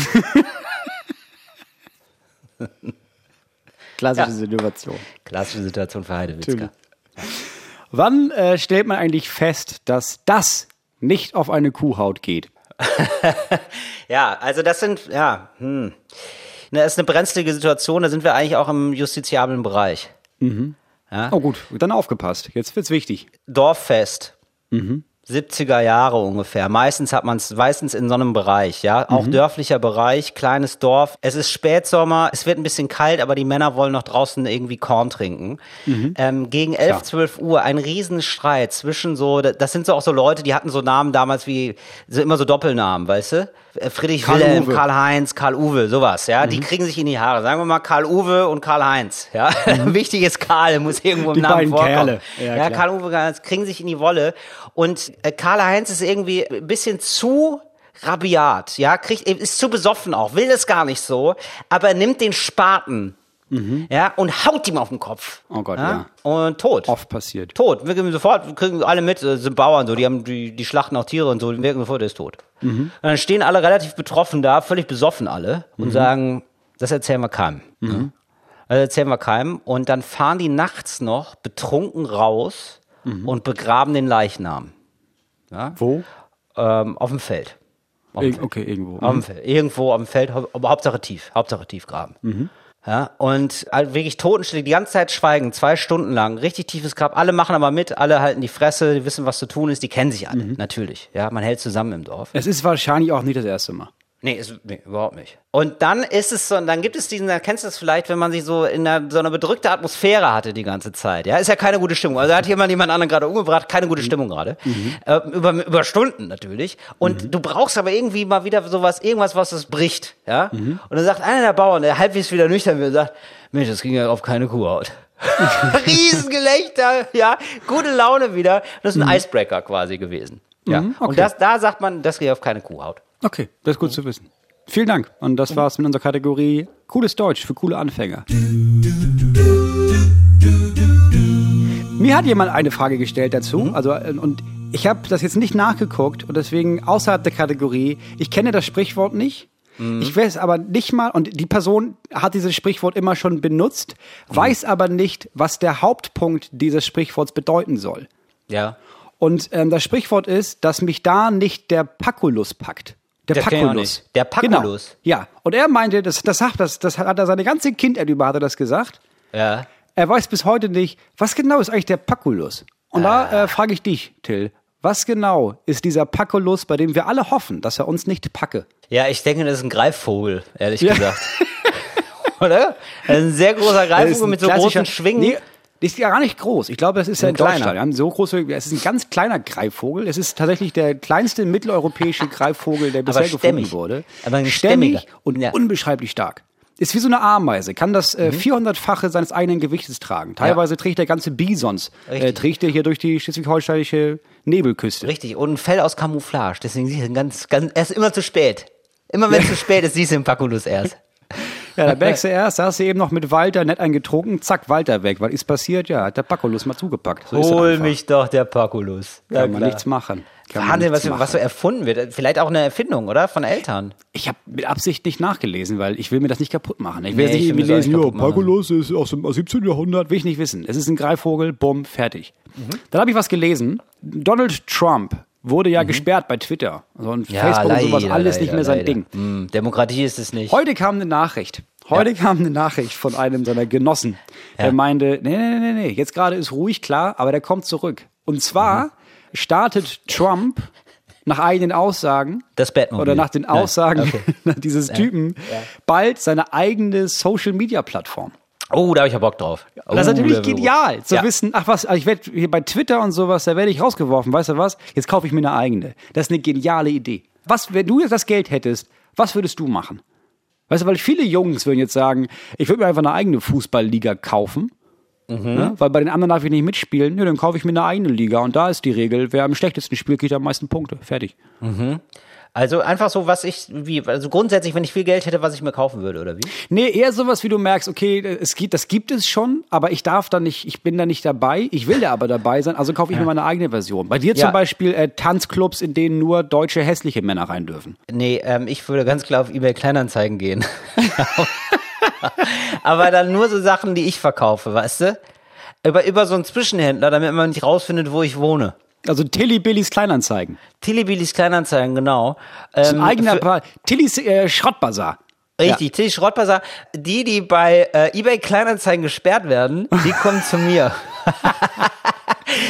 Klassische Ja. Situation. Klassische Situation für Heidewitzka. Wann äh, stellt man eigentlich fest, dass das nicht auf eine Kuhhaut geht? Ja, also das sind, ja, hm. Ne, Das ist eine brenzlige Situation, da sind wir eigentlich auch im justiziablen Bereich. Oh gut, dann aufgepasst. Jetzt wird's wichtig. Dorffest. 70er Jahre ungefähr. Meistens hat man es meistens in so einem Bereich, ja. Auch dörflicher Bereich, kleines Dorf. Es ist Spätsommer, es wird ein bisschen kalt, aber die Männer wollen noch draußen irgendwie Korn trinken. Ähm, gegen 11, 12 Uhr ein Riesenstreit zwischen so, das sind so auch so Leute, die hatten so Namen damals wie, so immer so Doppelnamen, weißt du? Äh, Friedrich Karl Wilhelm, Uwe. Karl-Heinz, Karl-Uwe, sowas, ja. Die kriegen sich in die Haare. Sagen wir mal Karl-Uwe und Karl-Heinz, ja. Wichtig ist Karl, muss irgendwo im Die Namen beiden vorkommen. Kerle. Ja, Ja, klar. Karl-Uwe Karl-Heinz kriegen sich in die Wolle und Karl-Heinz ist irgendwie ein bisschen zu rabiat, ja, kriegt, ist zu besoffen auch, will das gar nicht so, aber nimmt den Spaten, ja, und haut ihm auf den Kopf. Mhm. Oh Gott, ja. Und tot. Oft passiert. Tot. Wir kriegen sofort, kriegen alle mit, äh, sind Bauern so, die haben, die, die schlachten auch Tiere und so, die merken sofort, der ist tot. Mhm. Und dann stehen alle relativ betroffen da, völlig besoffen alle und sagen, das erzählen wir keinem. Mhm. ne? Das erzählen wir keinem. Und dann fahren die nachts noch betrunken raus Mhm. und begraben den Leichnam. Ja? Wo? Ähm, auf dem Feld. Auf dem Ir okay, irgendwo. Auf dem Feld. Irgendwo auf dem Feld, aber Hauptsache tief, Hauptsache tief graben. Mhm. Ja, und halt wirklich Totenstille, die ganze Zeit schweigen, zwei Stunden lang, richtig tiefes Grab. Alle machen aber mit, alle halten die Fresse, die wissen, was zu tun ist, die kennen sich alle, Mhm. natürlich. Ja, man hält zusammen im Dorf. Es ist wahrscheinlich auch nicht das erste Mal. Nee, ist, nee, überhaupt nicht. Und dann ist es so, und dann gibt es diesen, dann kennst du das vielleicht, wenn man sich so in einer, so einer bedrückte Atmosphäre hatte die ganze Zeit. Ja, ist ja keine gute Stimmung. Also da hat jemand jemand anderen gerade umgebracht, keine gute Stimmung gerade. Äh, über, über Stunden natürlich. Und du brauchst aber irgendwie mal wieder sowas, irgendwas, was das bricht. Ja. Und dann sagt einer der Bauern, der halbwegs wieder nüchtern wird, sagt, Mensch, das ging ja auf keine Kuhhaut. Riesengelächter, ja, gute Laune wieder. Das ist ein Icebreaker quasi gewesen. Ja. okay. Und das, da sagt man, das geht auf keine Kuhhaut. Okay, das ist gut zu wissen. Vielen Dank. Und das war's mit unserer Kategorie Cooles Deutsch für coole Anfänger. Mir hat jemand eine Frage gestellt dazu, also äh, und ich habe das jetzt nicht nachgeguckt und deswegen außerhalb der Kategorie. Ich kenne das Sprichwort nicht. Ich weiß aber nicht mal, und die Person hat dieses Sprichwort immer schon benutzt, weiß aber nicht, was der Hauptpunkt dieses Sprichworts bedeuten soll. Ja. Und ähm, das Sprichwort ist, dass mich da nicht der Paculus packt. Der Paculus. nicht. Der Paculus? Genau. Ja. Und er meinte, das, das sagt das, das hat er seine ganze Kindheit über hat er das gesagt. Ja. Er weiß bis heute nicht, was genau ist eigentlich der Paculus. Und Ah. da äh, frage ich dich, Till, was genau ist dieser Paculus, bei dem wir alle hoffen, dass er uns nicht packe? Ja, ich denke, das ist ein Greifvogel, ehrlich Ja. gesagt. Oder? Das ist ein sehr großer Greifvogel mit so großen Schwingen. Nee, ist ja gar nicht groß. Ich glaube, das ist ja Ein in kleiner. Deutschland. Wir haben so große, es ist ein ganz kleiner Greifvogel. Es ist tatsächlich der kleinste mitteleuropäische Greifvogel, der bisher gefunden wurde. Aber ein stämmig und Ja. unbeschreiblich stark. Ist wie so eine Ameise, kann das äh, 400-fache seines eigenen Gewichtes tragen. Teilweise trägt der ganze Bisons, äh, trägt er hier durch die schleswig-holsteinische Nebelküste. Richtig, und ein Fell aus Camouflage. Deswegen siehst du ihn ganz, ganz, er ist immer zu spät. Immer wenn es zu spät ist, siehst du den Paculus erst. Ja, da merkst du erst, da hast du eben noch mit Walter nett eingetrunken, zack, Walter weg. Was ist passiert? Ja, hat der Paculus mal zugepackt. So Hol mich doch, der Paculus. Ja, Kann man klar. nichts machen. Kann Wahnsinn, was, was so erfunden wird. Vielleicht auch eine Erfindung, oder? Von Eltern. Ich habe mit Absicht nicht nachgelesen, weil ich will mir das nicht kaputt machen. Ich will Nee, nicht irgendwie lesen, ja. Paculus ist aus dem aus 17. Jahrhundert, will ich nicht wissen. Es ist ein Greifvogel, bumm, fertig. Dann habe ich was gelesen. Donald Trump wurde ja gesperrt bei Twitter. Also und Facebook und sowas, alles nicht mehr sein Ding. Hm, Demokratie ist es nicht. Heute kam eine Nachricht. Heute kam eine Nachricht von einem seiner Genossen. Der Ja. meinte, nee, nee, nee, nee, jetzt gerade ist ruhig, klar, aber der kommt zurück. Und zwar startet Trump nach eigenen Aussagen Das Batmobil. oder nach den. Aussagen Okay. dieses Typen bald seine eigene Social Media Plattform. Oh, da habe ich ja Bock drauf. Und das ist Oh, natürlich da- genial, zu Ja. wissen, ach was, ich werde hier bei Twitter und sowas, da werde ich rausgeworfen, weißt du was? Jetzt kaufe ich mir eine eigene. Das ist eine geniale Idee. Was, wenn du jetzt das Geld hättest, was würdest du machen? Weißt du, weil viele Jungs würden jetzt sagen, ich würde mir einfach eine eigene Fußballliga kaufen. Ne? Weil bei den anderen darf ich nicht mitspielen. Ja, dann kaufe ich mir eine eigene Liga. Und da ist die Regel, wer am schlechtesten spielt, kriegt am meisten Punkte. Fertig. Also einfach so, was ich, wie, also grundsätzlich, wenn ich viel Geld hätte, was ich mir kaufen würde, oder wie? Nee, eher sowas, wie du merkst, okay, es gibt, das gibt es schon, aber ich darf da nicht, ich bin da nicht dabei, ich will da aber dabei sein, also kaufe ich mir meine eigene Version. Bei dir Ja. zum Beispiel äh, Tanzclubs, in denen nur deutsche hässliche Männer rein dürfen. Nee, ähm, ich würde ganz klar auf eBay Kleinanzeigen gehen. Aber dann nur so Sachen, die ich verkaufe, weißt du? Über, über so einen Zwischenhändler, damit man nicht rausfindet, wo ich wohne. Also Tilly Billys Kleinanzeigen. Tillybillis Kleinanzeigen, genau. Das ist Ähm, ein eigener für- Paar. Tillys äh, Schrottbazar. Richtig, Tilly Schrottbazar. Die, die bei äh, eBay Kleinanzeigen gesperrt werden, die kommen zu mir.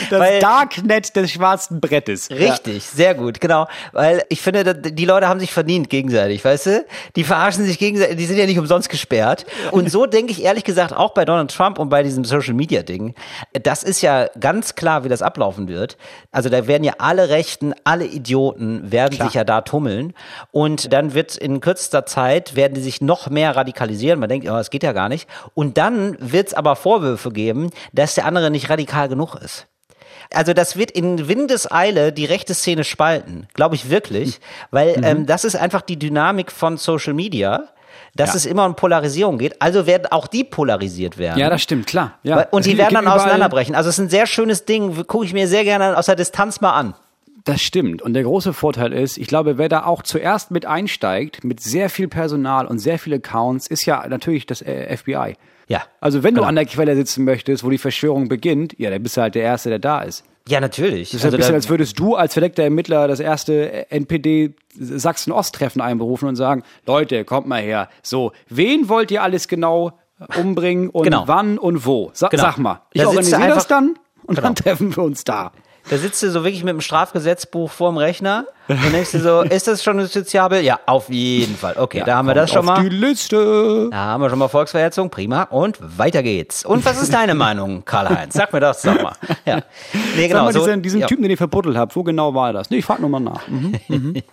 Das Weil- Darknet des schwarzen Brettes. Richtig, sehr gut, genau. Weil ich finde, die Leute haben sich verdient gegenseitig, weißt du? Die verarschen sich gegenseitig, die sind ja nicht umsonst gesperrt. Und so denke ich ehrlich gesagt auch bei Donald Trump und bei diesem Social Media Ding. Das ist ja ganz klar, wie das ablaufen wird. Also da werden ja alle Rechten, alle Idioten werden sich ja da tummeln. Und dann wird in kürzester Zeit, werden die sich noch mehr radikalisieren. Man denkt, oh, das geht ja gar nicht. Und dann wird es aber Vorwürfe geben, dass der andere nicht radikal genug ist. Also das wird in Windeseile die rechte Szene spalten, glaube ich wirklich, weil ähm, das ist einfach die Dynamik von Social Media, dass Ja. es immer um Polarisierung geht. Also werden auch die polarisiert werden. Ja, das stimmt, klar. Ja. Und die werden dann auseinanderbrechen. Also es ist ein sehr schönes Ding, gucke ich mir sehr gerne aus der Distanz mal an. Das stimmt. Und der große Vorteil ist, ich glaube, wer da auch zuerst mit einsteigt, mit sehr viel Personal und sehr viele Accounts, ist ja natürlich das äh, FBI. Ja. Also wenn du Genau. an der Quelle sitzen möchtest, wo die Verschwörung beginnt, ja, dann bist du halt der Erste, der da ist. Ja, natürlich. Das ist Also ein bisschen, da- als würdest du als verdeckter Ermittler das erste NPD Sachsen-Ost-Treffen einberufen und sagen, Leute, kommt mal her. So, wen wollt ihr alles genau umbringen und Genau. wann und wo? Sa Genau. Sag mal. Ich Da du organisiere das einfach- dann und Genau. dann treffen wir uns da. Da sitzt du so wirklich mit dem Strafgesetzbuch vorm Rechner und denkst dir so, ist das schon justiziabel? Ja, auf jeden Fall. Okay, da haben wir das schon mal. die Liste. Da haben wir schon mal Volksverhetzung, prima. Und weiter geht's. Und was ist deine Meinung, Karl-Heinz? Sag mir das, sag mal. Ja. Nee, Sag genau. mal, so, diesen, diesen ja. Typen, den ihr verbuddelt habt, wo genau war das? Nee, ich frag nur mal nach. Mhm.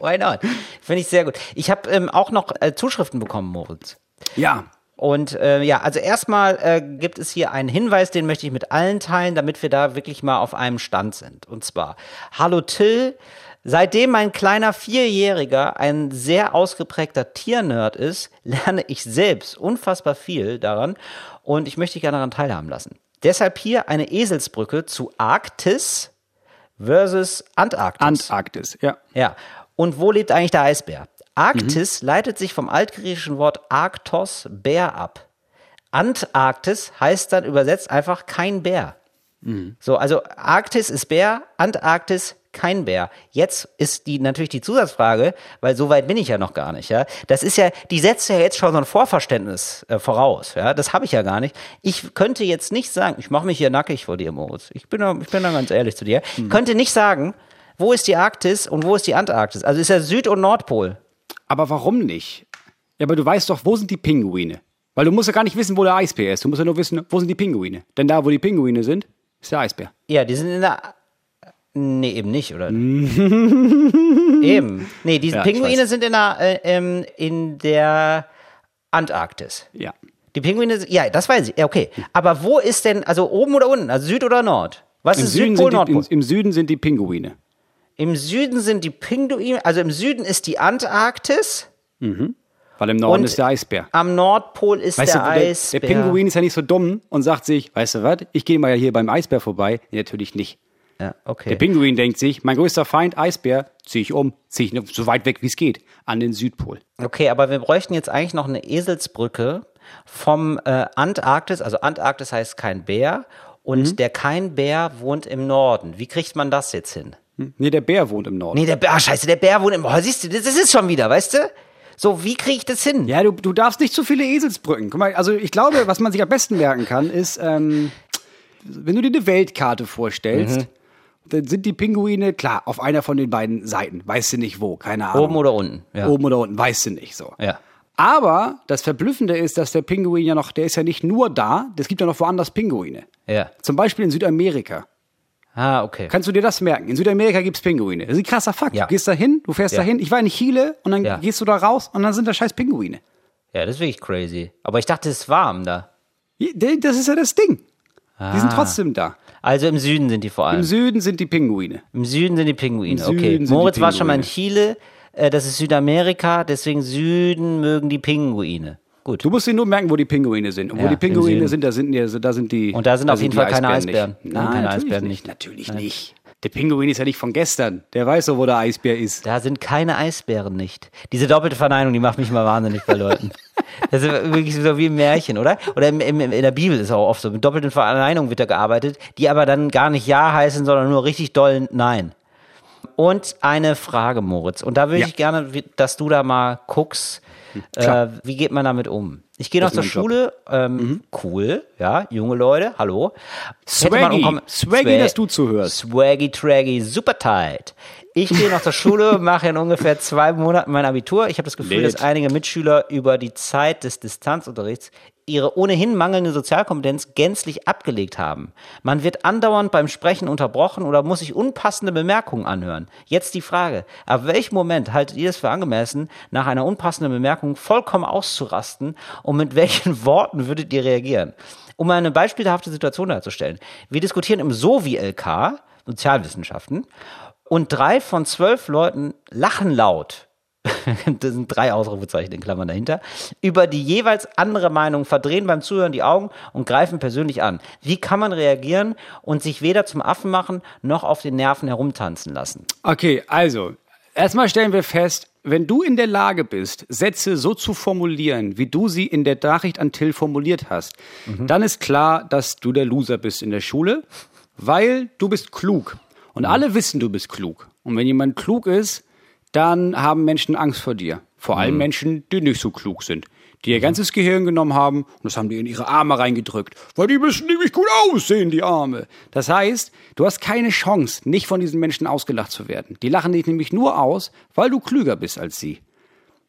Why not? Finde ich sehr gut. Ich habe ähm, auch noch äh, Zuschriften bekommen, Moritz. Ja. Und äh, ja, also erstmal äh, gibt es hier einen Hinweis, den möchte ich mit allen teilen, damit wir da wirklich mal auf einem Stand sind. Und zwar, hallo Till, seitdem mein kleiner Vierjähriger ein sehr ausgeprägter Tiernerd ist, lerne ich selbst unfassbar viel daran und ich möchte dich gerne daran teilhaben lassen. Deshalb hier eine Eselsbrücke zu Arktis versus Antarktis. Antarktis, ja. Ja. Und wo lebt eigentlich der Eisbär? Arktis leitet sich vom altgriechischen Wort Arktos, Bär ab. Antarktis heißt dann übersetzt einfach kein Bär. So, also Arktis ist Bär, Antarktis kein Bär. Jetzt ist die natürlich die Zusatzfrage, weil so weit bin ich ja noch gar nicht, ja. Das ist ja, die setzt ja jetzt schon so ein Vorverständnis äh, voraus, ja. Das habe ich ja gar nicht. Ich könnte jetzt nicht sagen, ich mache mich hier nackig vor dir, Moritz. Ich bin da, ich bin da ganz ehrlich zu dir. Ich könnte nicht sagen, wo ist die Arktis und wo ist die Antarktis? Also ist ja Süd- und Nordpol. Aber warum nicht? Ja, aber du weißt doch, wo sind die Pinguine? Weil du musst ja gar nicht wissen, wo der Eisbär ist. Du musst ja nur wissen, wo sind die Pinguine. Denn da, wo die Pinguine sind, ist der Eisbär. Ja, die sind in der. Nee, eben nicht, oder? eben. Nee, die Ja, Pinguine sind in der, äh, ähm, in der Antarktis. Ja. Die Pinguine, ja, das weiß ich. Ja, okay. Aber wo ist denn, also oben oder unten? Also Süd oder Nord? Was Im ist Süden, Südpol, die, im, Nordpol? Im Süden sind die Pinguine. Im Süden sind die Pinguine, also im Süden ist die Antarktis, Weil im Norden Und- ist der Eisbär. am Nordpol ist Weißt der du, der, Eisbär. der Pinguin ist ja nicht so dumm und sagt sich, weißt du was, ich gehe mal hier beim Eisbär vorbei. Nee, natürlich nicht. Ja, okay. Der Pinguin denkt sich, mein größter Feind, Eisbär, ziehe ich um, ziehe ich so weit weg, wie es geht, an den Südpol. Okay, aber wir bräuchten jetzt eigentlich noch eine Eselsbrücke vom äh, Antarktis, also Antarktis heißt kein Bär und Mhm. der kein Bär wohnt im Norden. Wie kriegt man das jetzt hin? Nee, der Bär wohnt im Norden. Nee, der Bär, ah, scheiße, der Bär wohnt im, oh, siehst du, das ist schon wieder, weißt du? So, wie kriege ich das hin? Ja, du, du darfst nicht zu viele Eselsbrücken. Guck mal, also ich glaube, was man sich am besten merken kann, ist, ähm, wenn du dir eine Weltkarte vorstellst, Mhm. dann sind die Pinguine, klar, auf einer von den beiden Seiten. Weißt du nicht wo, keine Ahnung. Oben oder unten? Ja. Oben oder unten, weißt du nicht so. Ja. Aber das Verblüffende ist, dass der Pinguin ja noch, der ist ja nicht nur da, es gibt ja noch woanders Pinguine. Ja. Zum Beispiel in Südamerika. Ah, okay. Kannst du dir das merken? In Südamerika gibt's Pinguine. Das ist ein krasser Fakt. Ja. Du gehst da hin, du fährst Ja. da hin. Ich war in Chile und dann Ja. gehst du da raus und dann sind da scheiß Pinguine. Ja, das ist wirklich crazy. Aber ich dachte, es ist warm da. Das ist ja das Ding. Die sind Ah. trotzdem da. Also im Süden sind die vor allem. Im Süden sind die Pinguine. Im Süden sind die Pinguine, Im okay. Moritz war schon mal in Pinguine. Chile, äh, das ist Südamerika, deswegen Süden mögen die Pinguine. Gut. Du musst dir nur merken, wo die Pinguine sind. Und wo Ja, die Pinguine sind, da sind, die, da sind die. Und da sind auf jeden die Fall keine Eisbären. Nicht. Nein, Nein, keine natürlich Eisbären nicht. nicht. Natürlich nicht. Der Pinguin ist ja nicht von gestern. Der weiß doch, wo der Eisbär ist. Da sind keine Eisbären nicht. Diese doppelte Verneinung, die macht mich mal wahnsinnig bei Leuten. Das ist wirklich so wie ein Märchen, oder? Oder im, im, in der Bibel ist auch oft so. Mit doppelten Verneinungen wird da gearbeitet, die aber dann gar nicht Ja heißen, sondern nur richtig doll Nein. Und eine Frage, Moritz. Und da würde Ja. ich gerne, dass du da mal guckst, äh, wie geht man damit um? Ich gehe noch zur Schule, ähm, cool, ja, junge Leute, hallo. Swaggy, Swaggy, Swag- dass du zuhörst. Swaggy Traggy, super tight. Ich gehe noch zur Schule, mache in ungefähr zwei Monaten mein Abitur. Ich habe das Gefühl, Lit. dass einige Mitschüler über die Zeit des Distanzunterrichts ihre ohnehin mangelnde Sozialkompetenz gänzlich abgelegt haben. Man wird andauernd beim Sprechen unterbrochen oder muss sich unpassende Bemerkungen anhören. Jetzt die Frage, ab welchem Moment haltet ihr es für angemessen, nach einer unpassenden Bemerkung vollkommen auszurasten und mit welchen Worten würdet ihr reagieren? Um eine beispielhafte Situation darzustellen. Wir diskutieren im SOVI-LK, Sozialwissenschaften, und drei von zwölf Leuten lachen laut. das sind drei Ausrufezeichen in Klammern dahinter, über die jeweils andere Meinung, verdrehen beim Zuhören die Augen und greifen persönlich an. Wie kann man reagieren und sich weder zum Affen machen, noch auf den Nerven herumtanzen lassen? Okay, also, erstmal stellen wir fest, wenn du in der Lage bist, Sätze so zu formulieren, wie du sie in der Nachricht an Till formuliert hast, dann ist klar, dass du der Loser bist in der Schule, weil du bist klug. Und alle wissen, du bist klug. Und wenn jemand klug ist, dann haben Menschen Angst vor dir. Vor allem Menschen, die nicht so klug sind. Die ihr ganzes Gehirn genommen haben und das haben die in ihre Arme reingedrückt. Weil die müssen nämlich gut aussehen, die Arme. Das heißt, du hast keine Chance, nicht von diesen Menschen ausgelacht zu werden. Die lachen dich nämlich nur aus, weil du klüger bist als sie.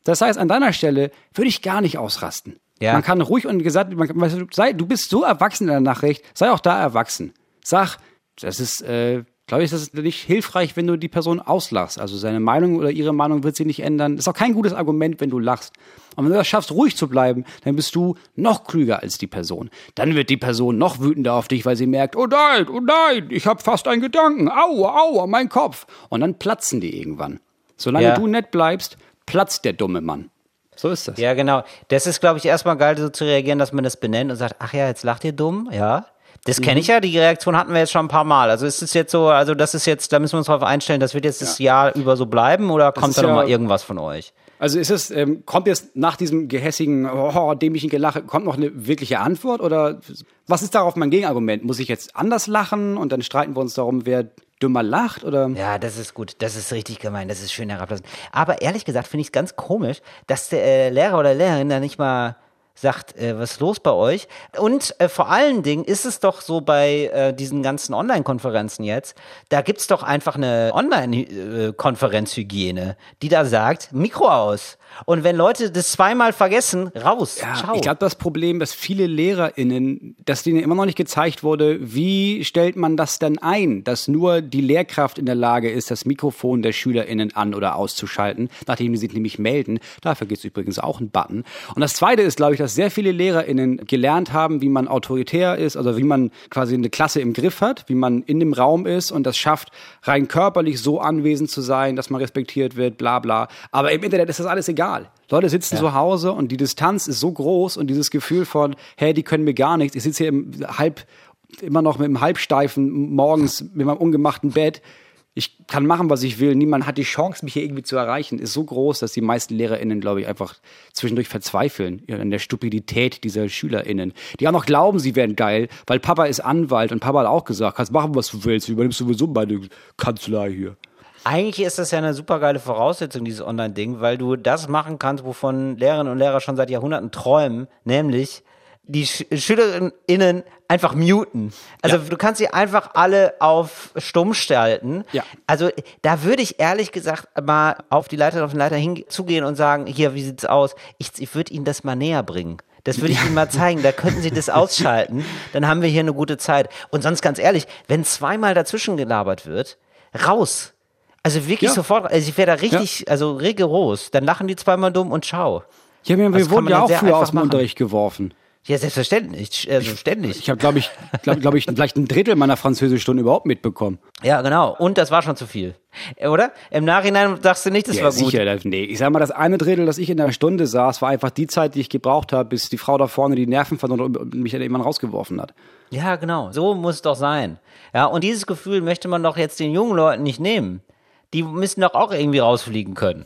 Das heißt, an deiner Stelle würde ich gar nicht ausrasten. Ja. Man kann ruhig und gesagt, man, sei, du bist so erwachsen in der Nachricht, sei auch da erwachsen. Sag, das ist, äh, glaube ich, das ist nicht hilfreich, wenn du die Person auslachst. Also seine Meinung oder ihre Meinung wird sie nicht ändern. Das ist auch kein gutes Argument, wenn du lachst. Und wenn du das schaffst, ruhig zu bleiben, dann bist du noch klüger als die Person. Dann wird die Person noch wütender auf dich, weil sie merkt, oh nein, oh nein, ich habe fast einen Gedanken, aua, aua, mein Kopf. Und dann platzen die irgendwann. Solange Ja. du nett bleibst, platzt der dumme Mann. So ist das. Ja, genau. Das ist, glaube ich, erstmal geil, so zu reagieren, dass man das benennt und sagt, ach ja, jetzt lacht ihr dumm, ja. Das kenne ich ja, die Reaktion hatten wir jetzt schon ein paar Mal. Also ist es jetzt so, also das ist jetzt, da müssen wir uns darauf einstellen, das wird jetzt das Jahr über so bleiben oder kommt da noch ja- mal irgendwas von euch? Also ist es, ähm, kommt jetzt nach diesem gehässigen, oh, dämlichen Gelache, kommt noch eine wirkliche Antwort oder was ist darauf mein Gegenargument? Muss ich jetzt anders lachen und dann streiten wir uns darum, wer dümmer lacht oder? Ja, das ist gut. Das ist richtig gemein. Das ist schön herablassen. Aber ehrlich gesagt finde ich es ganz komisch, dass der äh, Lehrer oder Lehrerin da nicht mal sagt, äh, was ist los bei euch? Und äh, vor allen Dingen ist es doch so bei äh, diesen ganzen Online-Konferenzen jetzt, da gibt's doch einfach eine Online-Konferenzhygiene, die da sagt, Mikro aus. Und wenn Leute das zweimal vergessen, raus. Ciao. Ich glaube, das Problem, dass viele LehrerInnen, dass denen immer noch nicht gezeigt wurde, wie stellt man das denn ein, dass nur die Lehrkraft in der Lage ist, das Mikrofon der SchülerInnen an- oder auszuschalten, nachdem die sich nämlich melden. Dafür gibt es übrigens auch einen Button. Und das Zweite ist, glaube ich, dass sehr viele LehrerInnen gelernt haben, wie man autoritär ist, also wie man quasi eine Klasse im Griff hat, wie man in dem Raum ist und das schafft, rein körperlich so anwesend zu sein, dass man respektiert wird, bla bla. Aber im Internet ist das alles egal. Leute sitzen zu Hause und die Distanz ist so groß und dieses Gefühl von, hey, die können mir gar nichts. Ich sitze hier im halb, immer noch mit dem Halbsteifen morgens mit meinem ungemachten Bett. Ich kann machen, was ich will. Niemand hat die Chance, mich hier irgendwie zu erreichen. Ist so groß, dass die meisten LehrerInnen, glaube ich, einfach zwischendurch verzweifeln an der Stupidität dieser SchülerInnen. Die auch noch glauben, sie wären geil, weil Papa ist Anwalt und Papa hat auch gesagt, kannst machen, was du willst. Du übernimmst sowieso meine Kanzlei hier. Eigentlich ist das ja eine super geile Voraussetzung, dieses Online-Ding, weil du das machen kannst, wovon Lehrerinnen und Lehrer schon seit Jahrhunderten träumen, nämlich die Sch SchülerInnen einfach muten. Also du kannst sie einfach alle auf stumm schalten. Ja. Also da würde ich ehrlich gesagt mal auf die Leiter, auf den Leiter hinzugehen und sagen, hier, wie sieht's aus? Ich, ich würde Ihnen das mal näher bringen. Das würde ich Ihnen mal zeigen. Da könnten Sie das ausschalten. Dann haben wir hier eine gute Zeit. Und sonst ganz ehrlich, wenn zweimal dazwischen gelabert wird, raus. Also wirklich Ja. sofort, also ich wäre da richtig, also rigoros. Dann lachen die zweimal dumm und ciao. Ja, wir, wir wurden ja auch früher aus dem machen. Unterricht geworfen. Ja, selbstverständlich, also ständig. Ich habe, glaube ich, glaube glaub ich, vielleicht ein Drittel meiner Französischstunden überhaupt mitbekommen. Ja, genau. Und das war schon zu viel. Oder? Im Nachhinein sagst du nicht, das Ja, war gut. sicher. Nee, ich sag mal, das eine Drittel, das ich in der Stunde saß, war einfach die Zeit, die ich gebraucht habe, bis die Frau da vorne die Nerven verloren und mich dann irgendwann rausgeworfen hat. Ja, genau. So muss es doch sein. Ja, und dieses Gefühl möchte man doch jetzt den jungen Leuten nicht nehmen. Die müssen doch auch irgendwie rausfliegen können.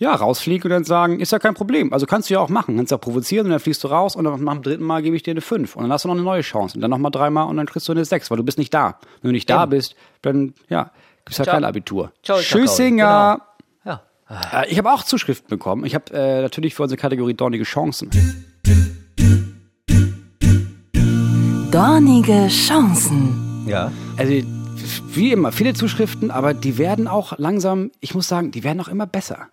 Ja, rausfliegen und dann sagen, ist ja kein Problem. Also kannst du ja auch machen. Kannst ja provozieren und dann fliegst du raus und dann nach dem dritten Mal gebe ich dir eine 5. Und dann hast du noch eine neue Chance. Und dann nochmal dreimal und dann kriegst du eine 6, weil du bist nicht da. Wenn du nicht da bist, dann, ja, gibt's ja Ciao. kein Abitur. Ciao, Tschüssinger. Ja. Äh, Ich habe auch Zuschriften bekommen. Ich habe äh, natürlich für unsere Kategorie dornige Chancen. Dornige Chancen. Ja. Also wie immer, viele Zuschriften, aber die werden auch langsam, ich muss sagen, die werden auch immer besser.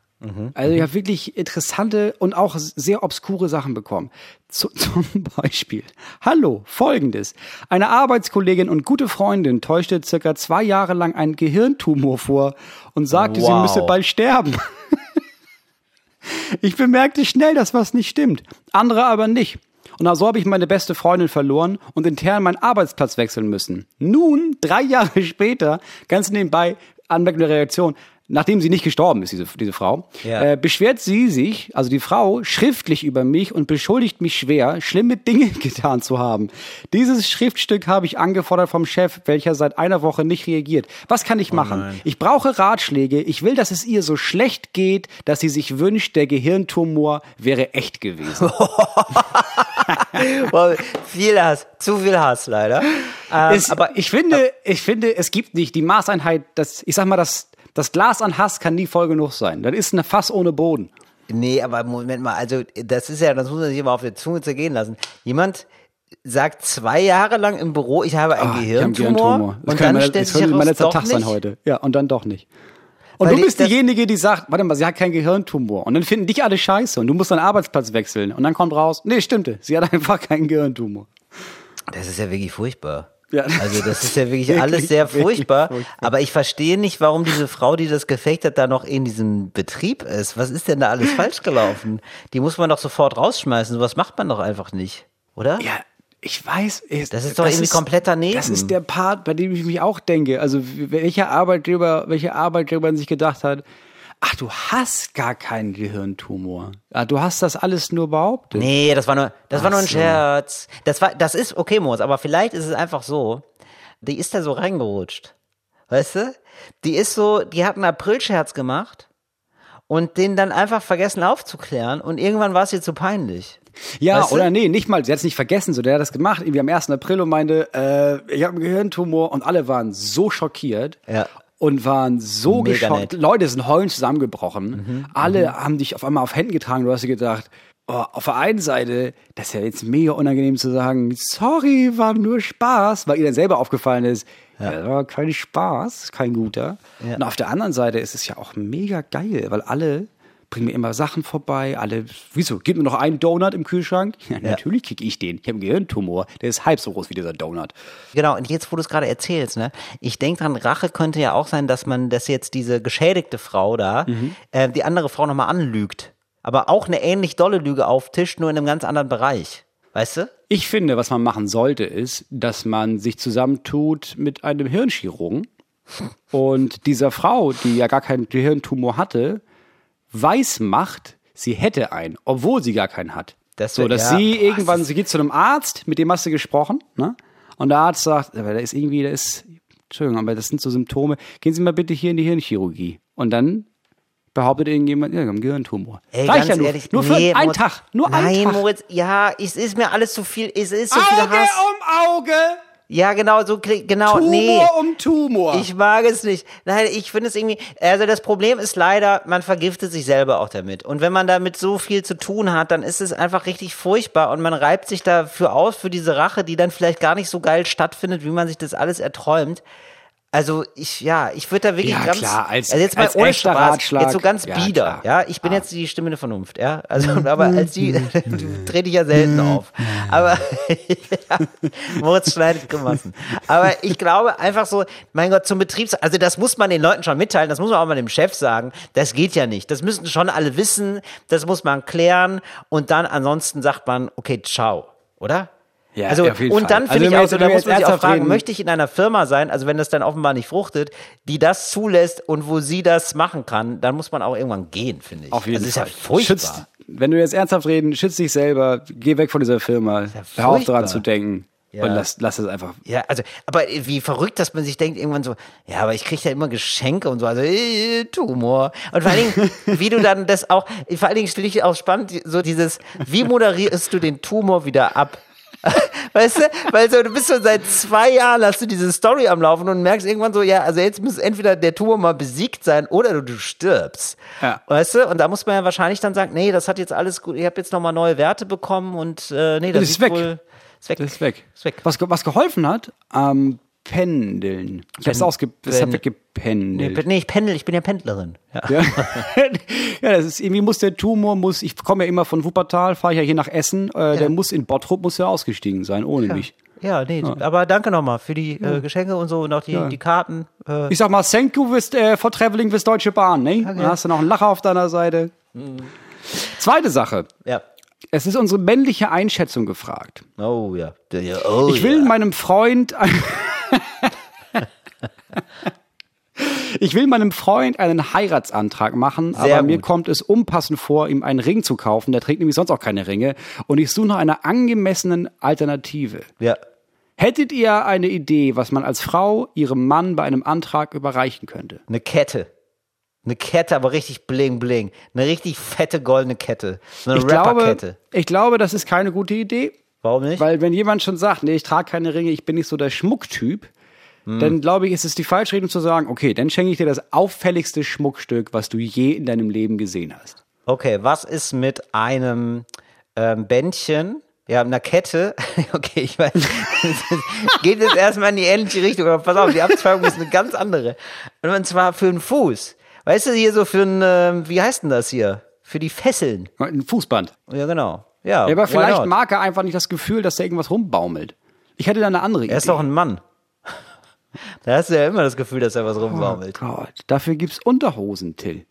Also ich habe wirklich interessante und auch sehr obskure Sachen bekommen. Zu, zum Beispiel, hallo, folgendes. Eine Arbeitskollegin und gute Freundin täuschte circa zwei Jahre lang einen Gehirntumor vor und sagte, sie Wow. müsse bald sterben. Ich bemerkte schnell, dass was nicht stimmt. Andere aber nicht. Und so habe ich meine beste Freundin verloren und intern meinen Arbeitsplatz wechseln müssen. Nun, drei Jahre später, ganz nebenbei, anmerkende Reaktion, nachdem sie nicht gestorben ist, diese, diese Frau, Ja. äh, beschwert sie sich, also die Frau, schriftlich über mich und beschuldigt mich schwer, schlimme Dinge getan zu haben. Dieses Schriftstück habe ich angefordert vom Chef, welcher seit einer Woche nicht reagiert. Was kann ich machen? ich brauche Ratschläge. Ich will, dass es ihr so schlecht geht, dass sie sich wünscht, der Gehirntumor wäre echt gewesen. Boah, viel Hass, zu viel Hass leider. Ähm, es, aber ich finde, ich finde, es gibt nicht die Maßeinheit, das, ich sag mal, das, das Glas an Hass kann nie voll genug sein. Das ist eine Fass ohne Boden. Nee, aber Moment mal, also das ist ja, das muss man sich immer auf der Zunge zergehen lassen. Jemand sagt zwei Jahre lang im Büro, ich habe einen Ah, ich Gehirntumor, Gehirntumor. Das und kann dann mein- stellt sich könnte mein heraus, letzter Tag sein nicht. heute. Ja, und dann doch nicht. Und Weil du bist diejenige, die sagt, warte mal, sie hat keinen Gehirntumor. Und dann finden dich alle scheiße und du musst deinen Arbeitsplatz wechseln. Und dann kommt raus, nee, stimmte, sie hat einfach keinen Gehirntumor. Das ist ja wirklich furchtbar. Ja, das also das ist ja wirklich, wirklich, alles sehr furchtbar. furchtbar. Aber ich verstehe nicht, warum diese Frau, die das gefaked hat, da noch in diesem Betrieb ist. Was ist denn da alles falsch gelaufen? Die muss man doch sofort rausschmeißen. Sowas macht man doch einfach nicht, oder? Ja, ich weiß. es- Das ist doch irgendwie komplett daneben. Das ist der Part, bei dem ich mich auch denke. Also welcher Arbeitgeber, welcher Arbeitgeber sich gedacht hat, ach, du hast gar keinen Gehirntumor. Ah, du hast das alles nur behauptet. Nee, das war nur, das war nur ein so. Scherz. Das war, das ist okay, Moritz, aber vielleicht ist es einfach so, die ist da so reingerutscht. Weißt du? Die ist so, die hat einen Aprilscherz gemacht und den dann einfach vergessen aufzuklären und irgendwann war es ihr zu peinlich. Ja, Weißt du? oder nee, nicht mal, sie hat es nicht vergessen, so der hat das gemacht, irgendwie am 1. April und meinte, äh, ich habe einen Gehirntumor und alle waren so schockiert. Ja. Und waren so Mega geschockt. nett. Mhm, Leute sind heulend zusammengebrochen. Alle haben dich auf einmal auf Händen getragen. Du hast dir gedacht, oh, auf der einen Seite, das ist ja jetzt mega unangenehm zu sagen, sorry, war nur Spaß, weil ihr dann selber aufgefallen ist, ja. das war kein Spaß, kein guter. Ja. Und auf der anderen Seite ist es ja auch mega geil, weil alle bringen mir immer Sachen vorbei, alle, wieso, gib mir noch einen Donut im Kühlschrank? Ja, natürlich krieg ich den. Ich habe einen Gehirntumor, der ist halb so groß wie dieser Donut. Genau, und jetzt, wo du es gerade erzählst, ne, ich denke dran, Rache könnte ja auch sein, dass man, dass jetzt diese geschädigte Frau da, äh, die andere Frau nochmal anlügt. Aber auch eine ähnlich dolle Lüge auftischt, nur in einem ganz anderen Bereich. Weißt du? Ich finde, was man machen sollte, ist, dass man sich zusammentut mit einem Hirnchirurgen und dieser Frau, die ja gar keinen Gehirntumor hatte, weiß macht, sie hätte einen, obwohl sie gar keinen hat. Das so, dass ja, sie boah, irgendwann, sie geht zu einem Arzt, mit dem hast du gesprochen, ne? Und der Arzt sagt, aber da ist irgendwie, da ist, Entschuldigung, aber das sind so Symptome. Gehen Sie mal bitte hier in die Hirnchirurgie. Und dann behauptet irgendjemand, ja, wir haben einen Gehirntumor. Ey, Reicht ja nur, ehrlich, nur für nee, einen Moritz, Tag. Nur Nein, einen Tag. Moritz, ja, es ist mir alles zu viel, es ist so viel Auge Hass. um Auge, Ja, genau, so kli- genau, Tumor nee. um Tumor. Ich mag es nicht. Nein, ich finde es irgendwie, also das Problem ist leider, man vergiftet sich selber auch damit. Und wenn man damit so viel zu tun hat, dann ist es einfach richtig furchtbar und man reibt sich dafür aus, für diese Rache, die dann vielleicht gar nicht so geil stattfindet, wie man sich das alles erträumt. Also ich, ja, ich würde da wirklich Ja, ganz, klar, als- also jetzt mal als ohne Spaß, Ratschlag. jetzt so ganz Ja, bieder, klar. ja, ich bin jetzt die Stimme der Vernunft, ja, also, aber als die, du dreh dich ja selten auf, aber, ja, Moritz schneidet Grimassen, aber ich glaube einfach so, mein Gott, zum Betriebs, also das muss man den Leuten schon mitteilen, das muss man auch mal dem Chef sagen, das geht ja nicht, das müssen schon alle wissen, das muss man klären und dann ansonsten sagt man, okay, ciao, oder? Ja, also, jeden und dann Also finde wenn ich auch so, da muss man sich auch fragen, reden- möchte ich in einer Firma sein, also wenn das dann offenbar nicht fruchtet, die das zulässt und wo sie das machen kann, dann muss man auch irgendwann gehen, finde ich. Auf jeden also, Fall. Das ist ja furchtbar. Schützt, wenn du jetzt ernsthaft reden, schütz dich selber, geh weg von dieser Firma, ja hör auf daran zu denken Ja. und lass, lass es einfach. Ja, also, aber wie verrückt, dass man sich denkt, irgendwann so, ja, aber ich kriege ja immer Geschenke und so, also äh, Tumor. Und vor allen Dingen, wie du dann das auch, vor allen Dingen stelle ich auch spannend, so dieses, wie moderierst du den Tumor wieder ab? Weißt du, weil so, du bist schon seit zwei Jahren, hast du diese Story am Laufen und merkst irgendwann so, ja, also jetzt muss entweder der Tumor mal besiegt sein oder du, du stirbst. Ja. Weißt du, und da muss man ja wahrscheinlich dann sagen, nee, das hat jetzt alles gut, ich habe jetzt nochmal neue Werte bekommen und äh, nee, das, Das ist weg. wohl, ist weg. Das ist weg. Ist weg. Was, was geholfen hat, am Pendeln. Ich hab's ausge, das hab Pen- Nee, ich pendel, ich bin ja Pendlerin. Ja. Ja. ja, das ist irgendwie muss der Tumor muss ich komme ja immer von Wuppertal, fahre ja hier nach Essen, äh, der muss in Bottrop muss ja ausgestiegen sein ohne mich. Ja, nee, aber danke nochmal für die äh, Geschenke und so und auch die, die Karten. Äh, Ich sag mal, thank you with, äh, for traveling with Deutsche Bahn, ne? Dann hast du noch einen Lacher auf deiner Seite. Zweite Sache. ja. Es ist unsere männliche Einschätzung gefragt. Oh ja. ja oh, Ich will ja. meinem Freund Ich will meinem Freund einen Heiratsantrag machen, Sehr aber mir gut. kommt es unpassend vor, ihm einen Ring zu kaufen. Der trägt nämlich sonst auch keine Ringe. Und ich suche nach einer angemessenen Alternative. Ja. Hättet ihr eine Idee, was man als Frau ihrem Mann bei einem Antrag überreichen könnte? Eine Kette. Eine Kette, aber richtig bling bling. Eine richtig fette goldene Kette. Eine Ich glaube, Rapperkette. ich glaube, das ist keine gute Idee. Warum nicht? Weil wenn jemand schon sagt, nee, ich trage keine Ringe, ich bin nicht so der Schmucktyp, Hm. dann glaube ich, ist es die falsche Richtung zu sagen, okay, dann schenke ich dir das auffälligste Schmuckstück, was du je in deinem Leben gesehen hast. Okay, was ist mit einem ähm, Bändchen, ja, einer Kette? Okay, ich weiß, geht jetzt erstmal in die ähnliche Richtung, aber pass auf, die Abzweigung ist eine ganz andere. Und zwar für den Fuß. Weißt du, hier so für ein, ähm, wie heißt denn das hier? Für die Fesseln. Ein Fußband. Ja, genau. Ja, Ja, aber vielleicht mag er einfach nicht das Gefühl, dass da irgendwas rumbaumelt. Ich hätte da eine andere Idee. Er ist doch ein Mann. Da hast du ja immer das Gefühl, dass er was oh rumbaumelt. Gott, dafür gibt's Unterhosen, Till.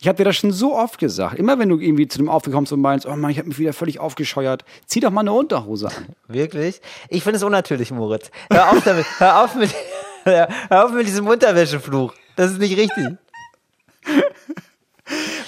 Ich habe dir das schon so oft gesagt. Immer wenn du irgendwie zu dem Aufweg kommst und meinst, oh Mann, ich habe mich wieder völlig aufgescheuert, zieh doch mal eine Unterhose an. Wirklich? Ich finde es unnatürlich, Moritz. Hör auf damit. Hör auf mit, hör auf mit diesem Unterwäschefluch. Das ist nicht richtig.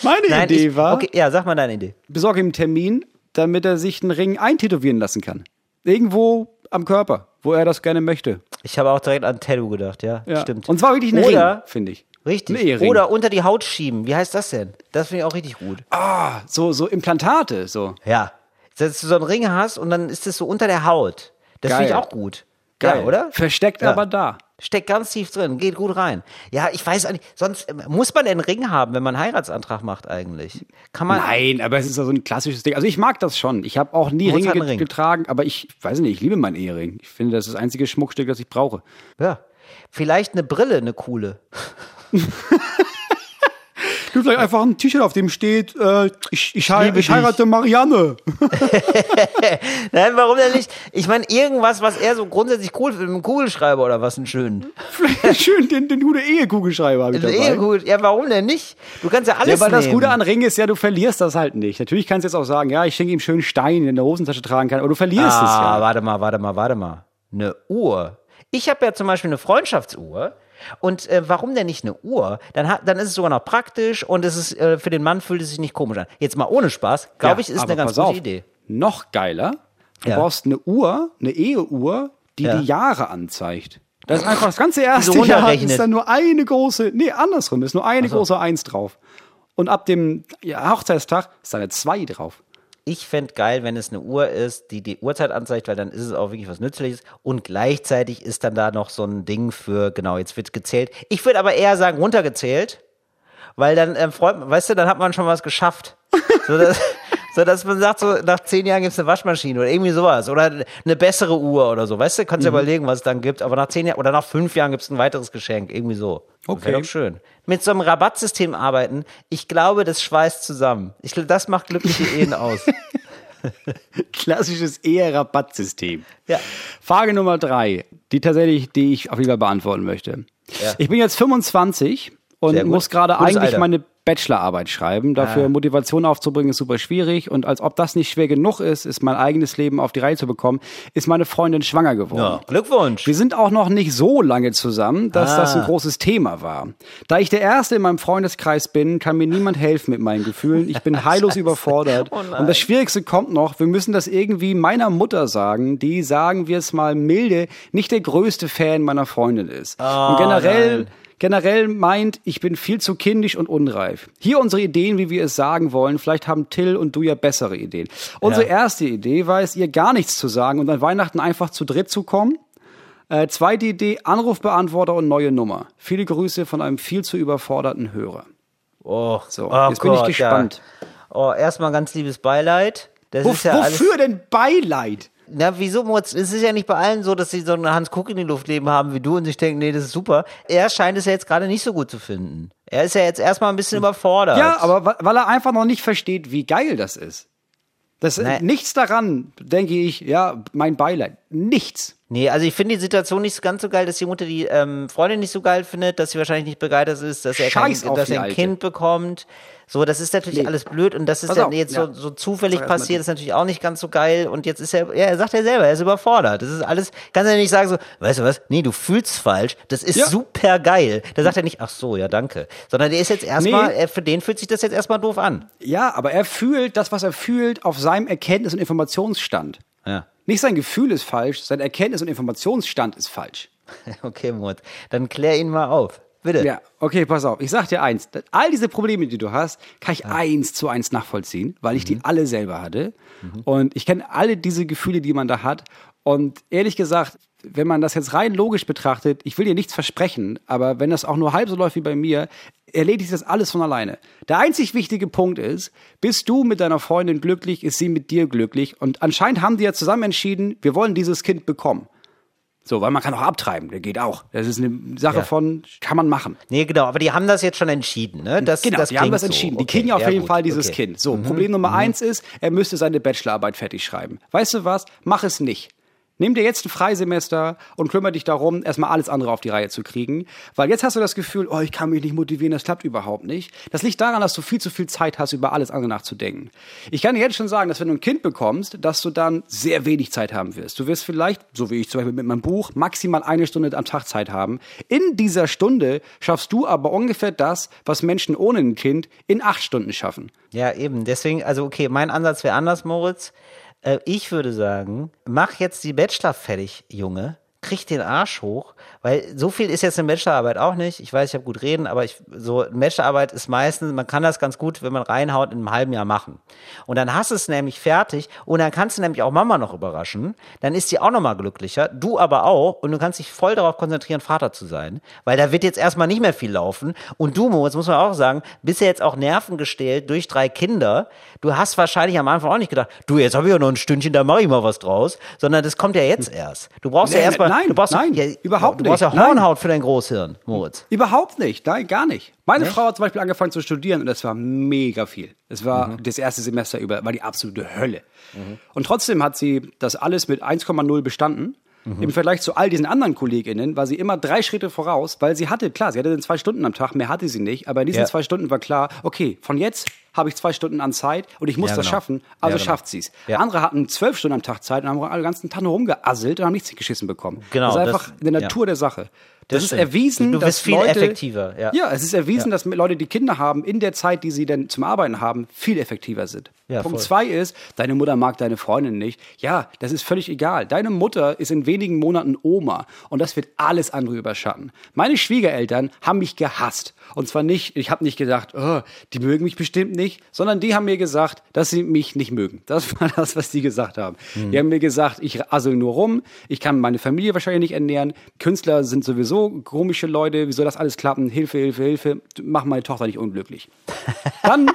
Meine Idee ich, war, Okay, ja, sag mal deine Idee. besorge ihm einen Termin, damit er sich einen Ring eintätowieren lassen kann. Irgendwo am Körper, wo er das gerne möchte. Ich habe auch direkt an Tattoo gedacht, ja. Ja. Stimmt. Und zwar wirklich ein Oder, Ring, finde ich. Richtig. Oder unter die Haut schieben. Wie heißt das denn? Das finde ich auch richtig gut. Ah, so, so Implantate, so. Ja. Dass du so einen Ring hast und dann ist das so unter der Haut. Das finde ich auch gut. Geil, Ja, oder? Versteckt Ja. aber da. Steckt ganz tief drin, geht gut rein. Ja, ich weiß auch nicht, sonst äh, muss man einen Ring haben, wenn man einen Heiratsantrag macht eigentlich. Kann man. Nein, aber es ist ja so ein klassisches Ding. Also ich mag das schon. Ich habe auch nie Ringe Ring. getragen, aber ich weiß nicht, ich liebe meinen Ehering. Ich finde, das ist das einzige Schmuckstück, das ich brauche. Ja. Vielleicht eine Brille, eine coole. Du vielleicht einfach ein T-Shirt, auf dem steht, äh, ich, ich, liebe dich. Marianne. Nein, warum denn nicht? Ich meine, irgendwas, was er so grundsätzlich cool findet, einen Kugelschreiber oder was, einen schönen. Schön, den, den gute Ehekugelschreiber habe ich dabei. eh gut. Ja, warum denn nicht? Du kannst ja alles Ja, weil das. Gute an Ringen ist ja, du verlierst das halt nicht. Natürlich kannst du jetzt auch sagen, ja, ich schenke ihm schönen Stein, den er in der Hosentasche tragen kann, aber du verlierst es Ah, ja. warte mal, warte mal, warte mal. Eine Uhr. Ich habe ja zum Beispiel eine Freundschaftsuhr. Und äh, warum denn nicht eine Uhr? Dann, hat, dann ist es sogar noch praktisch und es ist äh, für den Mann fühlt es sich nicht komisch an. Jetzt mal ohne Spaß, glaube ich, ist eine ganz gute auf, Idee. Noch geiler, du Ja. brauchst eine Uhr, eine Eheuhr, die Ja. die Jahre anzeigt. Das ist einfach das ganze erste so Jahr ist dann nur eine große, nee, andersrum, ist nur eine große Eins drauf. Und ab dem ja, Hochzeitstag ist da eine Zwei drauf. Ich fände geil, wenn es eine Uhr ist, die die Uhrzeit anzeigt, weil dann ist es auch wirklich was Nützliches. Und gleichzeitig ist dann da noch so ein Ding für, genau, jetzt wird gezählt. Ich würde aber eher sagen, runtergezählt, weil dann ähm, freut man, weißt du, dann hat man schon was geschafft. So, dass, so dass man sagt, so nach zehn Jahren gibt es eine Waschmaschine oder irgendwie sowas. Oder eine bessere Uhr oder so. Weißt du, Mhm. kannst du überlegen, was es dann gibt. Aber nach zehn Jahren oder nach fünf Jahren gibt es ein weiteres Geschenk. Irgendwie so. Okay. Wäre doch schön. Mit so einem Rabattsystem arbeiten, ich glaube, das schweißt zusammen. Ich, das macht glückliche Ehen aus. Klassisches Ehe-Rabattsystem. Ja. Frage Nummer drei, die tatsächlich, die ich auf jeden Fall beantworten möchte. Ja. Ich bin jetzt 25 und muss gerade eigentlich Alter. meine Bachelorarbeit schreiben. Dafür Ah. Motivation aufzubringen ist super schwierig und als ob das nicht schwer genug ist, ist mein eigenes Leben auf die Reihe zu bekommen, ist meine Freundin schwanger geworden. Ja, Glückwunsch. Wir sind auch noch nicht so lange zusammen, dass das ein Ah. großes Thema war. Da ich der Erste in meinem Freundeskreis bin, kann mir niemand helfen mit meinen Gefühlen. Ich bin heillos überfordert. Oh. Und das Schwierigste kommt noch, wir müssen das irgendwie meiner Mutter sagen, die, sagen wir es mal milde, nicht der größte Fan meiner Freundin ist. und generell... Oh, nein. Generell meint, ich bin viel zu kindisch und unreif. Hier unsere Ideen, wie wir es sagen wollen. Vielleicht haben Till und du ja bessere Ideen. Unsere Ja. erste Idee war es, ihr gar nichts zu sagen und an Weihnachten einfach zu dritt zu kommen. Äh, zweite Idee, Anrufbeantworter und neue Nummer. Viele Grüße von einem viel zu überforderten Hörer. Oh, So, oh jetzt bin ich Gott, gespannt. Ja. Oh, erstmal ganz liebes Beileid. Das Wo, ist ja alles. wofür denn Beileid? Na, wieso, Moritz? Es ist ja nicht bei allen so, dass sie so einen Hans Kuck in die Luft leben haben wie du und sich denken, nee, das ist super. Er scheint es ja jetzt gerade nicht so gut zu finden. Er ist ja jetzt erstmal ein bisschen überfordert. Ja, aber weil er einfach noch nicht versteht, wie geil das ist. Das Nee. nichts daran, denke ich, ja, mein Beileid. Nichts. Nee, also ich finde die Situation nicht ganz so geil, dass die Mutter die ähm, Freundin nicht so geil findet, dass sie wahrscheinlich nicht begeistert ist, dass er, kein, dass er ein. Kind bekommt. So, das ist natürlich Nee. alles blöd und das ist auf, jetzt ja. so, so zufällig passiert, ist natürlich auch nicht ganz so geil und jetzt ist er, ja, er sagt ja selber, er ist überfordert. Das ist alles, kannst du ja nicht sagen so, weißt du was, nee, du fühlst falsch, das ist Ja. super geil. Da sagt er nicht, ach so, ja, danke. Sondern der ist jetzt erstmal, Nee. er- für den fühlt sich das jetzt erstmal doof an. Ja, aber er fühlt das, was er fühlt, auf seinem Erkenntnis- und Informationsstand. Ja. Nicht sein Gefühl ist falsch, sein Erkenntnis- und Informationsstand ist falsch. Okay, Mut, dann klär ihn mal auf. Bitte. Ja, okay, pass auf. Ich sag dir eins. All diese Probleme, die du hast, kann ich eins zu eins nachvollziehen, weil ich die alle selber hatte. Und ich kenne alle diese Gefühle, die man da hat. Und ehrlich gesagt, wenn man das jetzt rein logisch betrachtet, ich will dir nichts versprechen, aber wenn das auch nur halb so läuft wie bei mir, erledigt das alles von alleine. Der einzig wichtige Punkt ist, bist du mit deiner Freundin glücklich, ist sie mit dir glücklich? Und anscheinend haben die ja zusammen entschieden, wir wollen dieses Kind bekommen. So, weil man kann auch abtreiben, der geht auch. Das ist eine Sache Ja. von, kann man machen. Nee, genau, aber die haben das jetzt schon entschieden, ne? Das, Genau, das die haben das so. entschieden. Die Okay, kriegen auf ja, jeden gut, Fall dieses okay. Mhm. Kind. So, Problem Nummer eins ist, er müsste seine Bachelorarbeit fertig schreiben. Weißt du was? Mach es nicht. Nimm dir jetzt ein Freisemester und kümmere dich darum, erstmal alles andere auf die Reihe zu kriegen. Weil jetzt hast du das Gefühl, oh, ich kann mich nicht motivieren, das klappt überhaupt nicht. Das liegt daran, dass du viel zu viel Zeit hast, über alles andere nachzudenken. Ich kann dir jetzt schon sagen, dass wenn du ein Kind bekommst, dass du dann sehr wenig Zeit haben wirst. Du wirst vielleicht, so wie ich zum Beispiel mit meinem Buch, maximal eine Stunde am Tag Zeit haben. In dieser Stunde schaffst du aber ungefähr das, was Menschen ohne ein Kind in acht Stunden schaffen. Ja, eben. Deswegen, also okay, mein Ansatz wäre anders, Moritz. Äh, ich würde sagen, mach jetzt die Bachelor fertig, Junge. Krieg den Arsch hoch, weil so viel ist jetzt eine Bachelorarbeit auch nicht. Ich weiß, ich habe gut reden, aber ich, so Bachelorarbeit ist meistens, man kann das ganz gut, wenn man reinhaut, in einem halben Jahr machen. Und dann hast du es nämlich fertig und dann kannst du nämlich auch Mama noch überraschen. Dann ist sie auch nochmal glücklicher, du aber auch und du kannst dich voll darauf konzentrieren, Vater zu sein, weil da wird jetzt erstmal nicht mehr viel laufen. Und du, Moritz, muss man auch sagen, bist ja jetzt auch nervengestählt durch drei Kinder. Du hast wahrscheinlich am Anfang auch nicht gedacht, du, jetzt habe ich ja noch ein Stündchen, da mache ich mal was draus, sondern das kommt ja jetzt erst. Du brauchst ja Nee, erstmal, nein, du brauchst nein, ja, überhaupt Du brauchst ja nicht, nein. Hornhaut für dein Großhirn, Moritz. Überhaupt nicht, nein, gar nicht. Meine Frau hat zum Beispiel angefangen zu studieren und das war mega viel. Es war Mhm. das erste Semester über, war die absolute Hölle. Und trotzdem hat sie das alles mit 1,0 bestanden. Mhm. Im Vergleich zu all diesen anderen KollegInnen war sie immer drei Schritte voraus, weil sie hatte, klar, sie hatte dann zwei Stunden am Tag, mehr hatte sie nicht, aber in diesen Ja. zwei Stunden war klar, okay, von jetzt habe ich zwei Stunden an Zeit und ich muss Ja, das genau. schaffen, also Ja, genau. schafft sie's. Ja. Andere hatten zwölf Stunden am Tag Zeit und haben alle ganzen Tag nur rumgeasselt und haben nichts geschissen bekommen. Genau, Das ist das- einfach in der ja. Natur der Sache. Das, Das ist stimmt. erwiesen, Du- du dass bist viel Leute, effektiver, ja. Ja, es ist erwiesen, dass Leute, die Kinder haben, in der Zeit, die sie dann zum Arbeiten haben, viel effektiver sind. Ja, Punkt voll. zwei ist, deine Mutter mag deine Freundin nicht. Ja, das ist völlig egal. Deine Mutter ist in wenigen Monaten Oma und das wird alles andere überschatten. Meine Schwiegereltern haben mich gehasst. Und zwar nicht, ich habe nicht gedacht, oh, die mögen mich bestimmt nicht, sondern die haben mir gesagt, dass sie mich nicht mögen. Das war das, was die gesagt haben. Hm. Die haben mir gesagt, ich assel nur rum, ich kann meine Familie wahrscheinlich nicht ernähren, Künstler sind sowieso komische Leute, wie soll das alles klappen? Hilfe, Hilfe, Hilfe, mach meine Tochter nicht unglücklich. Dann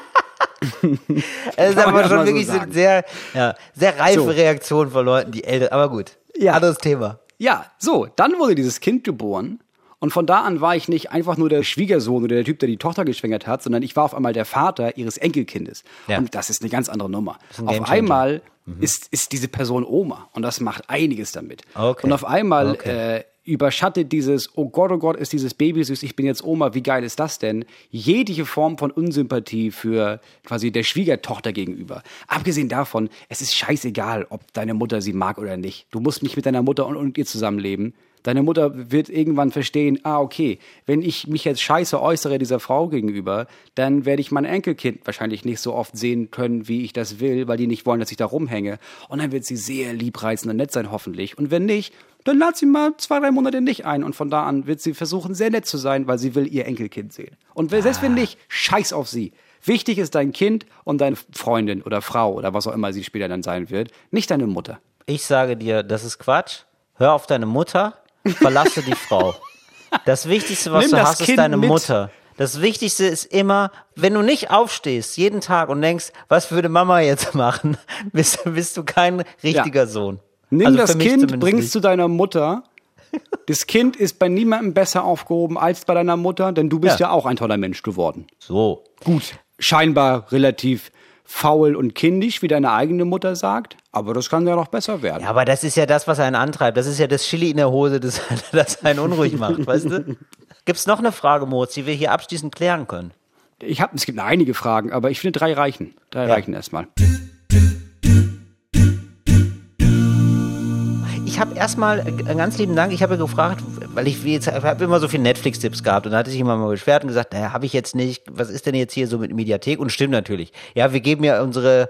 Es ist aber schon wirklich so sagen. sehr, ja, sehr reife So. Reaktion von Leuten, die älter, aber gut. Ja. Anderes Thema. Ja, so, dann wurde dieses Kind geboren. Und von da an war ich nicht einfach nur der Schwiegersohn oder der Typ, der die Tochter geschwängert hat, sondern ich war auf einmal der Vater ihres Enkelkindes. Ja. Und das ist eine ganz andere Nummer. ein Auf einmal ist, ist diese Person Oma und das macht einiges damit. Okay. Und auf einmal Okay. äh, überschattet dieses, oh Gott, oh Gott, ist dieses Baby süß, ich bin jetzt Oma, wie geil ist das denn? Jegliche Form von Unsympathie für quasi der Schwiegertochter gegenüber. Abgesehen davon, es ist scheißegal, ob deine Mutter sie mag oder nicht. Du musst nicht mit deiner Mutter und, und ihr zusammenleben. Deine Mutter wird irgendwann verstehen, ah, okay, wenn ich mich jetzt scheiße äußere dieser Frau gegenüber, dann werde ich mein Enkelkind wahrscheinlich nicht so oft sehen können, wie ich das will, weil die nicht wollen, dass ich da rumhänge. Und dann wird sie sehr liebreizend und nett sein, hoffentlich. Und wenn nicht, dann lad sie mal zwei, drei Monate nicht ein. Und von da an wird sie versuchen, sehr nett zu sein, weil sie will ihr Enkelkind sehen. Und selbst wenn nicht, scheiß auf sie. Wichtig ist dein Kind und deine Freundin oder Frau oder was auch immer sie später dann sein wird, nicht deine Mutter. Ich sage dir, das ist Quatsch. Hör auf deine Mutter, verlasse die Frau. Das Wichtigste, was Nimm du hast, ist Kind deine mit. Mutter. Das Wichtigste ist immer, wenn du nicht aufstehst, jeden Tag und denkst, was würde Mama jetzt machen, bist, bist du kein richtiger Sohn. Nimm Also das Kind, bringst nicht. zu deiner Mutter. Das Kind ist bei niemandem besser aufgehoben als bei deiner Mutter, denn du bist ja, Ja. auch ein toller Mensch geworden. So. Gut. Scheinbar relativ faul und kindisch, wie deine eigene Mutter sagt, aber das kann ja noch besser werden. Ja, aber das ist ja das, was einen antreibt. Das ist ja das Chili in der Hose, das, das einen unruhig macht, weißt du? Gibt's noch eine Frage, Moritz, die wir hier abschließend klären können? Ich habe, es gibt einige Fragen, aber ich finde drei reichen. Drei Ja. reichen erstmal. Ich habe erstmal äh, ganz lieben Dank. Ich habe gefragt, weil ich jetzt habe immer so viele Netflix-Tipps gehabt und da hatte sich immer mal beschwert und gesagt, naja, habe ich jetzt nicht. Was ist denn jetzt hier so mit Mediathek? Und stimmt natürlich. Ja, wir geben ja unsere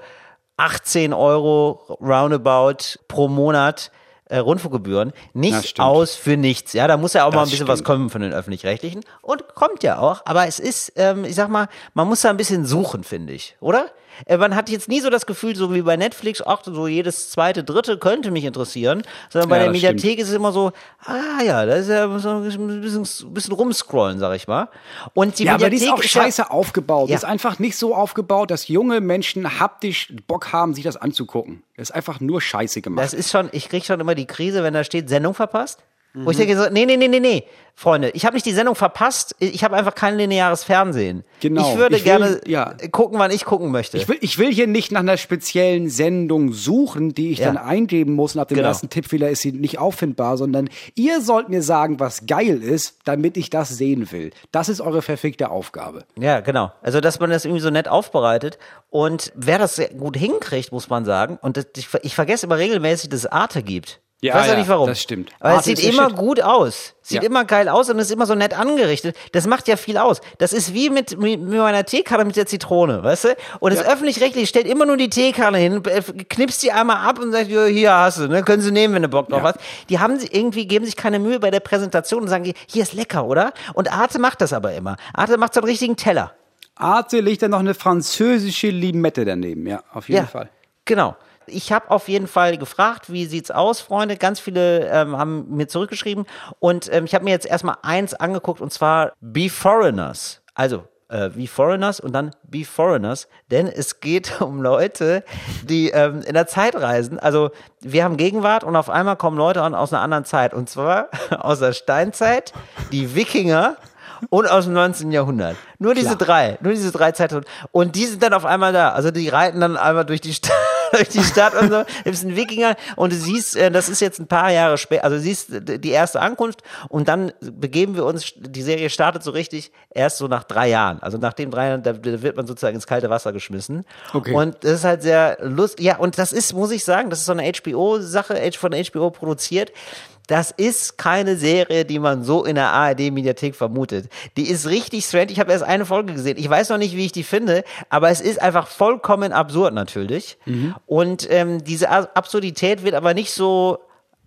18 Euro roundabout pro Monat äh, Rundfunkgebühren nicht aus für nichts. Ja, da muss ja auch mal ein Das bisschen was stimmt. kommen von den öffentlich-rechtlichen und kommt ja auch. Aber es ist, ähm, ich sag mal, man muss da ein bisschen suchen, finde ich, oder? Äh, Man hat jetzt nie so das Gefühl, so wie bei Netflix, ach, so jedes zweite, dritte könnte mich interessieren, sondern bei Ja, der das stimmt. Mediathek ist es immer so, ah ja, da ist ja so ein bisschen, bisschen rumscrollen, sag ich mal. Und die Ja, aber Mediathek die ist auch ja- scheiße aufgebaut. Die Ja. ist einfach nicht so aufgebaut, dass junge Menschen haptisch Bock haben, sich das anzugucken. Das ist einfach nur scheiße gemacht. Das ist schon, ich krieg schon immer die Krise, wenn da steht Sendung verpasst. Wo Mhm. ich denke so, nee, nee, nee, nee, nee, Freunde, ich habe nicht die Sendung verpasst, ich habe einfach kein lineares Fernsehen. Genau, Ich würde ich will- gerne ja. gucken, wann ich gucken möchte. Ich will, ich will hier nicht nach einer speziellen Sendung suchen, die ich Ja. dann eingeben muss und ab dem Genau. ersten Tippfehler ist sie nicht auffindbar, sondern ihr sollt mir sagen, was geil ist, damit ich das sehen will. Das ist eure verfickte Aufgabe. Ja, genau. Also, dass man das irgendwie so nett aufbereitet. Und wer das gut hinkriegt, muss man sagen. Und das, ich, ich vergesse immer regelmäßig, dass es Arte gibt. Ja, ich weiß ja ja, nicht warum. das stimmt. Aber es Arte sieht immer Shit. gut aus. Sieht Ja. immer geil aus und ist immer so nett angerichtet. Das macht ja viel aus. Das ist wie mit, mit, meiner Teekanne mit der Zitrone, weißt du? Und das öffentlich-rechtlich stellt immer nur die Teekanne hin, äh, knipst sie einmal ab und sagt, ja, hier hast du, ne? Können sie nehmen, wenn du Bock drauf Ja. hast. Die haben sie irgendwie, geben sich keine Mühe bei der Präsentation und sagen, hier ist lecker, oder? Und Arte macht das aber immer. Arte macht so einen richtigen Teller. Arte liegt dann noch eine französische Limette daneben, ja, auf jeden ja, Fall. Genau. Ich habe auf jeden Fall gefragt, wie sieht's aus, Freunde? Ganz viele ähm, haben mir zurückgeschrieben und ähm, ich habe mir jetzt erstmal eins angeguckt und zwar Be Foreigners. Also äh, wie Foreigners und dann Be Foreigners, denn es geht um Leute, die ähm, in der Zeit reisen. Also wir haben Gegenwart und auf einmal kommen Leute an aus einer anderen Zeit und zwar aus der Steinzeit, die Wikinger und aus dem 19. Jahrhundert. Nur diese drei, nur diese drei Zeiten. Und die sind dann auf einmal da. Also die reiten dann einmal durch die Stadt, durch die Stadt und so. Du bist ein Wikinger und du siehst, äh, das ist jetzt ein paar Jahre später, also du siehst äh, die erste Ankunft und dann begeben wir uns, die Serie startet so richtig erst so nach drei Jahren. Also nach den drei Jahren, da wird man sozusagen ins kalte Wasser geschmissen. Okay. Und das ist halt sehr lustig. Ja, und das ist, muss ich sagen, das ist so eine HBO-Sache, von HBO produziert. Das ist keine Serie, die man so in der ARD-Mediathek vermutet. Die ist richtig strange. Ich habe erst eine Folge gesehen. Ich weiß noch nicht, wie ich die finde, aber es ist einfach vollkommen absurd natürlich. Und ähm, diese Absurdität wird aber nicht so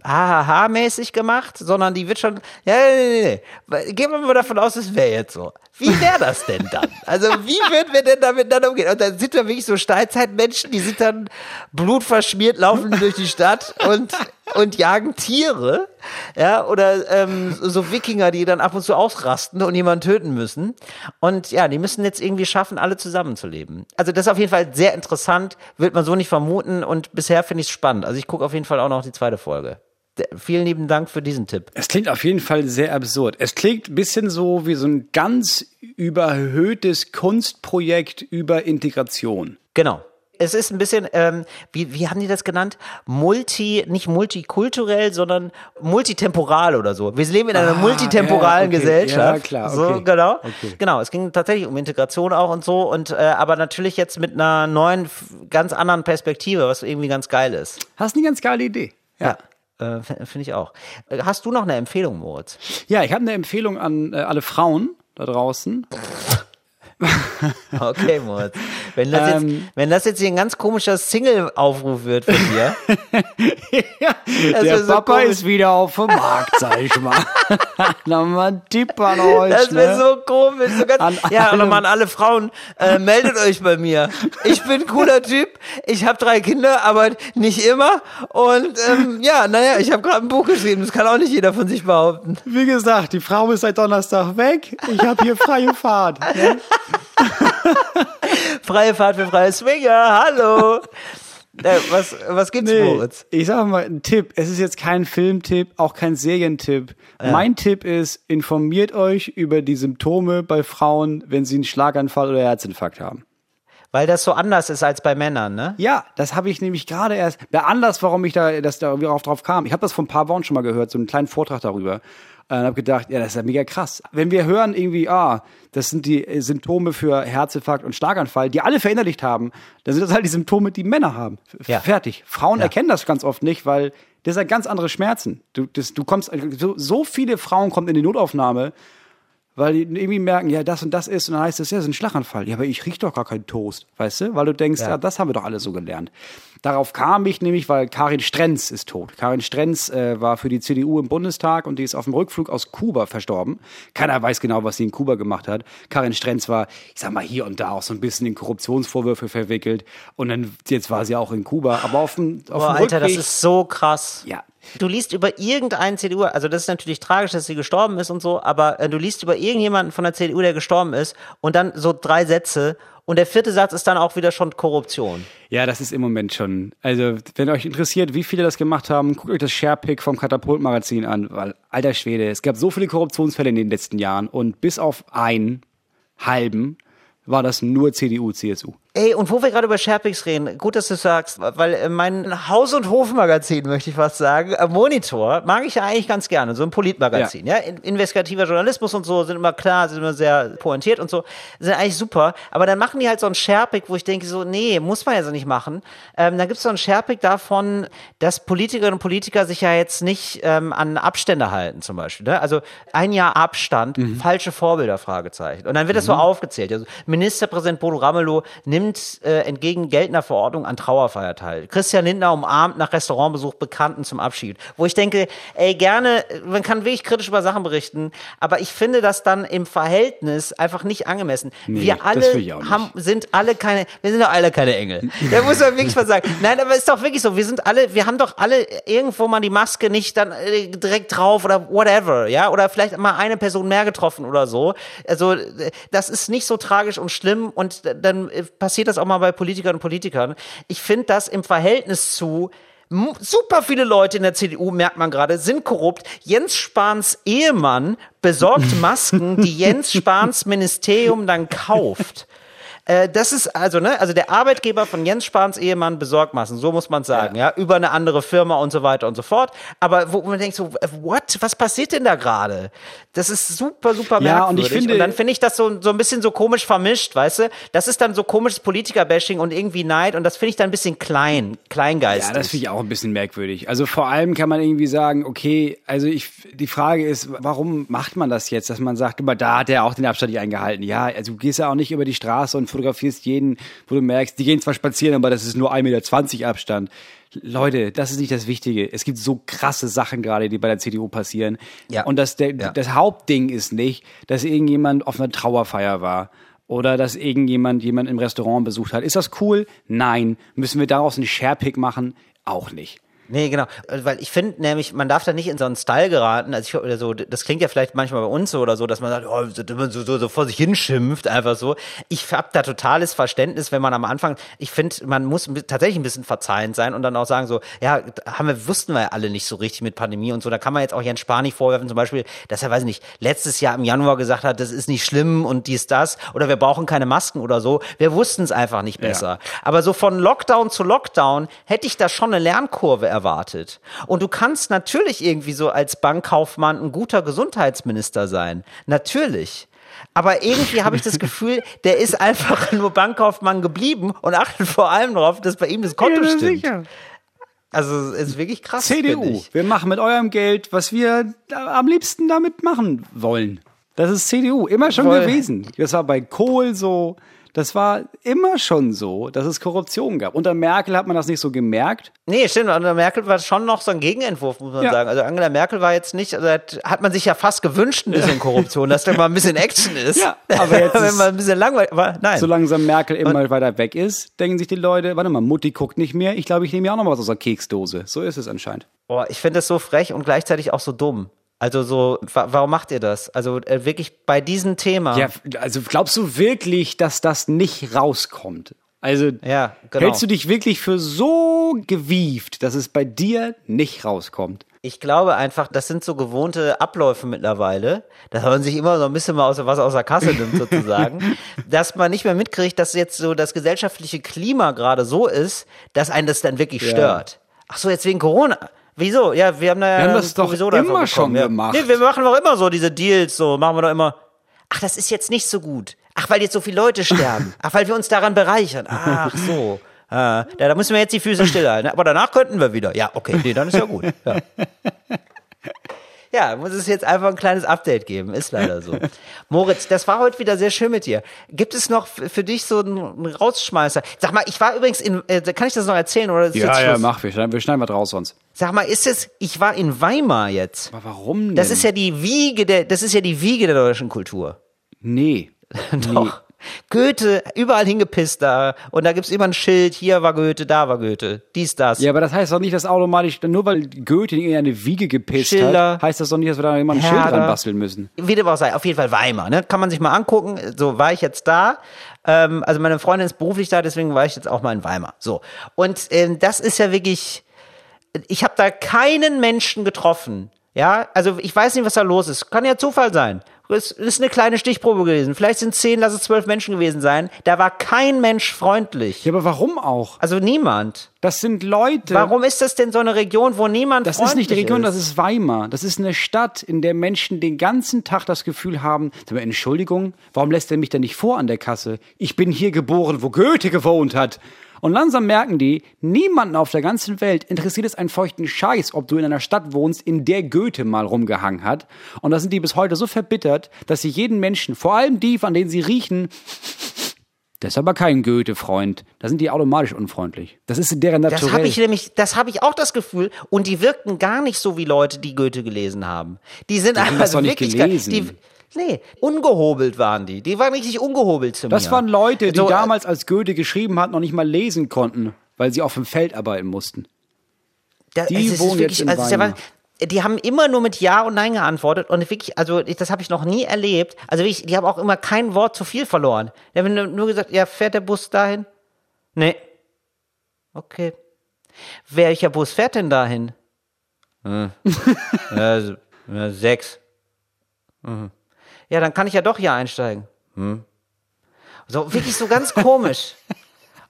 hahaha-mäßig gemacht, sondern die wird schon, ja, nee, nee, nee. Gehen wir mal davon aus, es wäre jetzt so. Wie wäre das denn dann? Also wie würden wir denn damit dann umgehen? Und dann sind wir wirklich so Steinzeitmenschen, die sind dann blutverschmiert, laufen durch die Stadt und, und jagen Tiere, ja, oder ähm, so Wikinger, die dann ab und zu ausrasten und jemanden töten müssen. Und ja, die müssen jetzt irgendwie schaffen, alle zusammenzuleben. Also das ist auf jeden Fall sehr interessant, wird man so nicht vermuten und bisher finde ich es spannend. Also ich gucke auf jeden Fall auch noch die zweite Folge. Vielen lieben Dank für diesen Tipp. Es klingt auf jeden Fall sehr absurd. Es klingt ein bisschen so wie so ein ganz überhöhtes Kunstprojekt über Integration. Genau. Es ist ein bisschen, ähm, wie, wie haben die das genannt? Multi, nicht multikulturell, sondern multitemporal oder so. Wir leben in einer Ah, multitemporalen ja, okay. Gesellschaft. Ja, klar, So, okay. genau. Okay. Genau. Es ging tatsächlich um Integration auch und so und, äh, aber natürlich jetzt mit einer neuen, ganz anderen Perspektive, was irgendwie ganz geil ist. Hast eine ganz geile Idee. Ja. Äh, Finde ich auch. Äh, Hast du noch eine Empfehlung, Moritz? Ja, ich habe eine Empfehlung an äh, alle Frauen da draußen. Okay, Moritz. Wenn das, jetzt, Ähm. wenn das jetzt hier ein ganz komischer Single-Aufruf wird von dir. Das Der so Papa komisch. ist wieder auf dem Markt, sag ich mal. Nochmal ein Tipp an euch. Das wäre ne? so komisch. So ganz, An ja, alle- nochmal an alle Frauen, äh, meldet euch bei mir. Ich bin ein cooler Typ. Ich habe drei Kinder, aber nicht immer. Und ähm, ja, naja, ich habe gerade ein Buch geschrieben. Das kann auch nicht jeder von sich behaupten. Wie gesagt, die Frau ist seit Donnerstag weg. Ich habe hier freie Fahrt. Ne? Freie Fahrt für freie Swinger. Hallo. Äh, was, was gibt's, Nee, Moritz? ich sag mal ein Tipp. Es ist jetzt kein Filmtipp, auch kein Serientipp. Mein Tipp ist, informiert euch über die Symptome bei Frauen, wenn sie einen Schlaganfall oder Herzinfarkt haben. Weil das so anders ist als bei Männern, ne? Ja, das habe ich nämlich gerade erst. Der Anlass, warum ich da, dass da irgendwie drauf kam. Ich habe das vor ein paar Wochen schon mal gehört, so einen kleinen Vortrag darüber. Und habe gedacht, ja, das ist ja mega krass. Wenn wir hören irgendwie, ah, das sind die Symptome für Herzinfarkt und Schlaganfall, die alle verinnerlicht haben, dann sind das halt die Symptome, die Männer haben. Ja. Fertig. Frauen Ja. erkennen das ganz oft nicht, weil das sind ganz andere Schmerzen. Du, das, du kommst, so, so viele Frauen kommen in die Notaufnahme, weil die irgendwie merken, ja, das und das ist, und dann heißt es, ja, das ist ein Schlaganfall. Ja, aber ich riech doch gar keinen Toast, weißt du? Weil du denkst, ja. Ja. das haben wir doch alle so gelernt. Darauf kam ich nämlich, weil Karin Strenz ist tot. Karin Strenz äh, war für die CDU im Bundestag und die ist auf dem Rückflug aus Kuba verstorben. Keiner weiß genau, was sie in Kuba gemacht hat. Karin Strenz war, ich sag mal, hier und da auch so ein bisschen in Korruptionsvorwürfe verwickelt. Und dann, jetzt war sie auch in Kuba. Aber auf dem, auf Boah, dem Alter, das Rückweg, ist so krass. ja, Du liest über irgendeinen CDU, also das ist natürlich tragisch, dass sie gestorben ist und so, aber äh, du liest über irgendjemanden von der CDU, der gestorben ist und dann so drei Sätze und der vierte Satz ist dann auch wieder schon Korruption. Ja, das ist im Moment schon. Also, wenn euch interessiert, wie viele das gemacht haben, guckt euch das Sharepick vom Katapult-Magazin an, weil, alter Schwede, es gab so viele Korruptionsfälle in den letzten Jahren und bis auf einen halben war das nur CDU, CSU. Ey, und wo wir gerade über Sherpix reden, gut, dass du sagst, weil äh, mein Haus- und Hofmagazin, möchte ich fast sagen, äh, Monitor, mag ich ja eigentlich ganz gerne, so ein Politmagazin, ja. In, investigativer Journalismus und so sind immer klar, sind immer sehr pointiert und so, sind eigentlich super, aber dann machen die halt so ein Sherpick, wo ich denke so, nee, muss man ja so nicht machen. Ähm, dann gibt's so ein Sherpick davon, dass Politikerinnen und Politiker sich ja jetzt nicht ähm, an Abstände halten, zum Beispiel. Ne? Also ein Jahr Abstand, falsche Vorbilder, Fragezeichen. Und dann wird das so aufgezählt. Also Ministerpräsident Bodo Ramelow nimmt äh, entgegen geltender Verordnung an Trauerfeier teil. Christian Lindner umarmt nach Restaurantbesuch Bekannten zum Abschied. Wo ich denke, ey, gerne, man kann wirklich kritisch über Sachen berichten, aber ich finde das dann im Verhältnis einfach nicht angemessen. Nee, wir alle haben, sind alle keine, wir sind doch alle keine Engel. Da muss man wirklich mal sagen. Nein, aber ist doch wirklich so. Wir sind alle, wir haben doch alle irgendwo mal die Maske nicht dann äh, direkt drauf oder whatever, ja? Oder vielleicht mal eine Person mehr getroffen oder so. Also, äh, das ist nicht so tragisch und schlimm und äh, dann äh, passiert das auch mal bei Politikern und Politikern. Ich finde das im Verhältnis zu Super viele Leute in der CDU, merkt man gerade, sind korrupt. Jens Spahns Ehemann besorgt Masken, die Jens Spahns Ministerium dann kauft. Äh, das ist also, ne, also der Arbeitgeber von Jens Spahns Ehemann besorgt Masken, so muss man sagen, ja. über eine andere Firma und so weiter und so fort. Aber wo man denkt so, äh, what? Was passiert denn da gerade? Das ist super, super Ja, und merkwürdig. ich finde- und dann finde ich das so, so ein bisschen so komisch vermischt, weißt du? Das ist dann so komisches Politiker-Bashing und irgendwie Neid und das finde ich dann ein bisschen klein, kleingeistig. Ja, das finde ich auch ein bisschen merkwürdig. Also vor allem kann man irgendwie sagen, okay, also ich, die Frage ist, warum macht man das jetzt, dass man sagt, aber da hat er auch den Abstand nicht eingehalten. Ja, also du gehst ja auch nicht über die Straße und fotografierst jeden, wo du merkst, die gehen zwar spazieren, aber das ist nur 1,20 Meter Abstand. Leute, das ist nicht das Wichtige. Es gibt so krasse Sachen gerade, die bei der CDU passieren. Ja. Und das, der, Ja. das Hauptding ist nicht, dass irgendjemand auf einer Trauerfeier war oder dass irgendjemand jemand im Restaurant besucht hat. Ist das cool? Nein. Müssen wir daraus einen Sharepick machen? Auch nicht. Nee, genau. Äh, Weil ich finde nämlich, man darf da nicht in so einen Style geraten. Also ich, oder so, das klingt ja vielleicht manchmal bei uns so oder so, dass man sagt, oh, so, so, so vor sich hinschimpft, einfach so. Ich hab da totales Verständnis, wenn man am Anfang, ich finde, man muss tatsächlich ein bisschen verzeihend sein und dann auch sagen so, ja, haben wir, wussten wir ja alle nicht so richtig mit Pandemie und so. Da kann man jetzt auch Jens Spahn nicht vorwerfen, zum Beispiel, dass er, weiß ich nicht, letztes Jahr im Januar gesagt hat, das ist nicht schlimm und dies, das, oder wir brauchen keine Masken oder so. Wir wussten es einfach nicht besser. Aber so von Lockdown zu Lockdown hätte ich da schon eine Lernkurve erwartet. Und du kannst natürlich irgendwie so als Bankkaufmann ein guter Gesundheitsminister sein. Natürlich. Aber irgendwie habe ich das Gefühl, der ist einfach nur Bankkaufmann geblieben und achtet vor allem darauf, dass bei ihm das Konto stimmt. Also es ist wirklich krass. CDU, wir machen mit eurem Geld, was wir am liebsten damit machen wollen. Das ist CDU, immer schon Voll. gewesen. Das war bei Kohl so, das war immer schon so, dass es Korruption gab. Unter Merkel hat man das nicht so gemerkt. Nee, stimmt. Angela Merkel war schon noch so ein Gegenentwurf, muss man Ja. sagen. Also Angela Merkel war jetzt nicht, also hat, man sich ja fast gewünscht, ein bisschen Korruption, dass da mal ein bisschen Action ist. Ja, aber jetzt Wenn man ein bisschen langweilig war. Nein. So langsam Merkel immer weiter weg ist, denken sich die Leute, warte mal, Mutti guckt nicht mehr, ich glaube, ich nehme ja auch noch was aus der Keksdose. So ist es anscheinend. Boah, ich finde das so frech und gleichzeitig auch so dumm. Also so, wa warum macht ihr das? Also äh, wirklich bei diesem Thema. Ja, also glaubst du wirklich, dass das nicht rauskommt? Also Ja, genau. hältst du dich wirklich für so gewieft, dass es bei dir nicht rauskommt? Ich glaube einfach, das sind so gewohnte Abläufe mittlerweile, dass man sich immer so ein bisschen mal aus, was aus der Kasse nimmt sozusagen, dass man nicht mehr mitkriegt, dass jetzt so das gesellschaftliche Klima gerade so ist, dass einen das dann wirklich stört. Ach so, jetzt wegen Corona. Wieso? Ja, wir haben da ja Wir haben das doch immer schon bekommen, ja. gemacht. Nee, wir machen doch immer so diese Deals, so machen wir doch immer. Ach, das ist jetzt nicht so gut. Ach, weil jetzt so viele Leute sterben. Ach, weil wir uns daran bereichern. Ach so. Ja, da müssen wir jetzt die Füße stillhalten. Aber danach könnten wir wieder. Ja, okay, nee, dann ist ja gut. Ja. Ja, muss es jetzt einfach ein kleines Update geben. Ist leider so. Moritz, das war heute wieder sehr schön mit dir. Gibt es noch für dich so einen Rausschmeißer? Sag mal, ich war übrigens in, äh, kann ich das noch erzählen oder Ja, ja, mach, wir schneiden, wir schneiden was raus sonst. Sag mal, ist es, ich war in Weimar jetzt. Aber warum denn? Das ist ja die Wiege der, das ist ja die Wiege der deutschen Kultur. Nee. Doch. Goethe, überall hingepisst da. Und da gibt's immer ein Schild, hier war Goethe, da war Goethe. Dies, das. Ja, aber das heißt doch nicht, dass automatisch, nur weil Goethe in eine Wiege gepisst Schilder. hat, heißt das doch nicht, dass wir da immer ein Schild dran basteln müssen. Wie dem auch sei, auf jeden Fall Weimar, ne? Kann man sich mal angucken. So war ich jetzt da. Ähm, also meine Freundin ist beruflich da, deswegen war ich jetzt auch mal in Weimar. So. Und ähm, das ist ja wirklich. Ich habe da keinen Menschen getroffen. Ja, also ich weiß nicht, was da los ist. Kann ja Zufall sein. Es ist eine kleine Stichprobe gewesen. Vielleicht sind zehn, lass es zwölf Menschen gewesen sein. Da war kein Mensch freundlich. Ja, aber warum auch? Also niemand. Das sind Leute. Warum ist das denn so eine Region, wo niemand Das ist nicht die Region, ist? das ist Weimar. Das ist eine Stadt, in der Menschen den ganzen Tag das Gefühl haben, Entschuldigung, warum lässt er mich denn nicht vor an der Kasse? Ich bin hier geboren, wo Goethe gewohnt hat. Und langsam merken die, niemanden auf der ganzen Welt interessiert es einen feuchten Scheiß, ob du in einer Stadt wohnst, in der Goethe mal rumgehangen hat. Und da sind die bis heute so verbittert, dass sie jeden Menschen, vor allem die, an denen sie riechen, das ist aber kein Goethe-Freund. Da sind die automatisch unfreundlich. Das ist deren Das Naturell. habe ich nämlich, das habe ich auch das Gefühl. Und die wirkten gar nicht so wie Leute, die Goethe gelesen haben. Die sind haben einfach das doch nicht gelesen. Die, nee, ungehobelt waren die. Die waren richtig ungehobelt zu Das mir. waren Leute, die So, äh, damals, als Goethe geschrieben hat, noch nicht mal lesen konnten, weil sie auf dem Feld arbeiten mussten. da, die ist wohnen jetzt in also Weimar. die haben immer nur mit Ja und Nein geantwortet und wirklich, also ich, das habe ich noch nie erlebt. Also wirklich, die haben auch immer kein Wort zu viel verloren. Die haben nur- nur gesagt, ja, fährt der Bus dahin? Nee. Okay. Welcher Bus fährt denn dahin? Hm. ja, sechs. Mhm. Ja, dann kann ich ja doch hier einsteigen. Hm. So, wirklich so ganz komisch.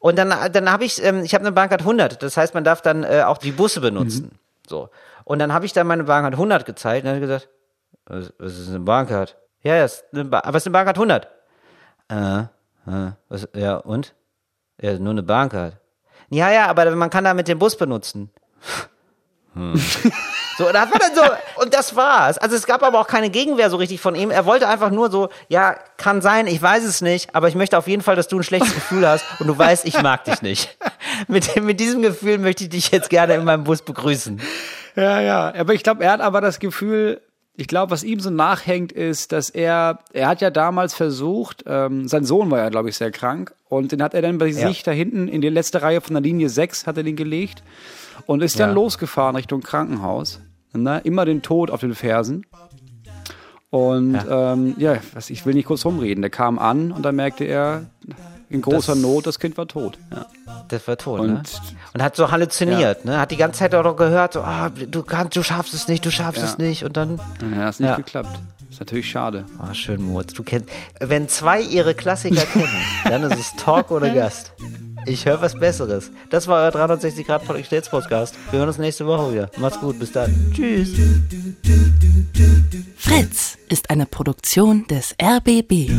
Und dann, dann habe ich, ähm, ich habe eine Bahncard 100, das heißt, man darf dann äh, auch die Busse benutzen. So. Und dann habe ich dann meine Bahncard 100 gezeigt und dann gesagt, was, was ist eine Bahncard? Ja, ja, ist eine ba aber es ist eine Bahncard 100. Äh, äh, was, ja, und? Ja, nur eine Bahncard. Ja, ja, aber man kann damit den Bus benutzen. Hm. So, und da hat man dann so, und das war's. Also es gab aber auch keine Gegenwehr so richtig von ihm. Er wollte einfach nur so, ja, kann sein, ich weiß es nicht, aber ich möchte auf jeden Fall, dass du ein schlechtes Gefühl hast und du weißt, ich mag dich nicht. Mit, mit diesem Gefühl möchte ich dich jetzt gerne in meinem Bus begrüßen. Ja, ja. Aber ich glaube, er hat aber das Gefühl, ich glaube, was ihm so nachhängt, ist, dass er, er hat ja damals versucht, ähm, sein Sohn war ja, glaube ich, sehr krank und den hat er dann bei Ja. sich da hinten in die letzte Reihe von der Linie 6 hat er den gelegt und ist dann Ja. losgefahren Richtung Krankenhaus. Ne? Immer den Tod auf den Fersen. Und ja, ähm, ja was, ich will nicht kurz rumreden. Der kam an und da merkte er, in großer Das- Not, das Kind war tot. Ja. Das war tot, Und- ne? Und hat so halluziniert, ne? Hat die ganze Zeit auch noch gehört, so, ah, du kannst, du schaffst es nicht, du schaffst Ja. es nicht. Und dann, Ja, hat nicht Ja. geklappt. Ist natürlich schade. ah, schön, Moritz, du kennst, wenn zwei ihre Klassiker kennen, dann ist es Talk oder Gast. Ich höre was Besseres. Das war euer 360 Grad Qualitätspodcast. Wir hören uns nächste Woche wieder. Macht's gut, bis dann. Tschüss. Fritz ist eine Produktion des RBB.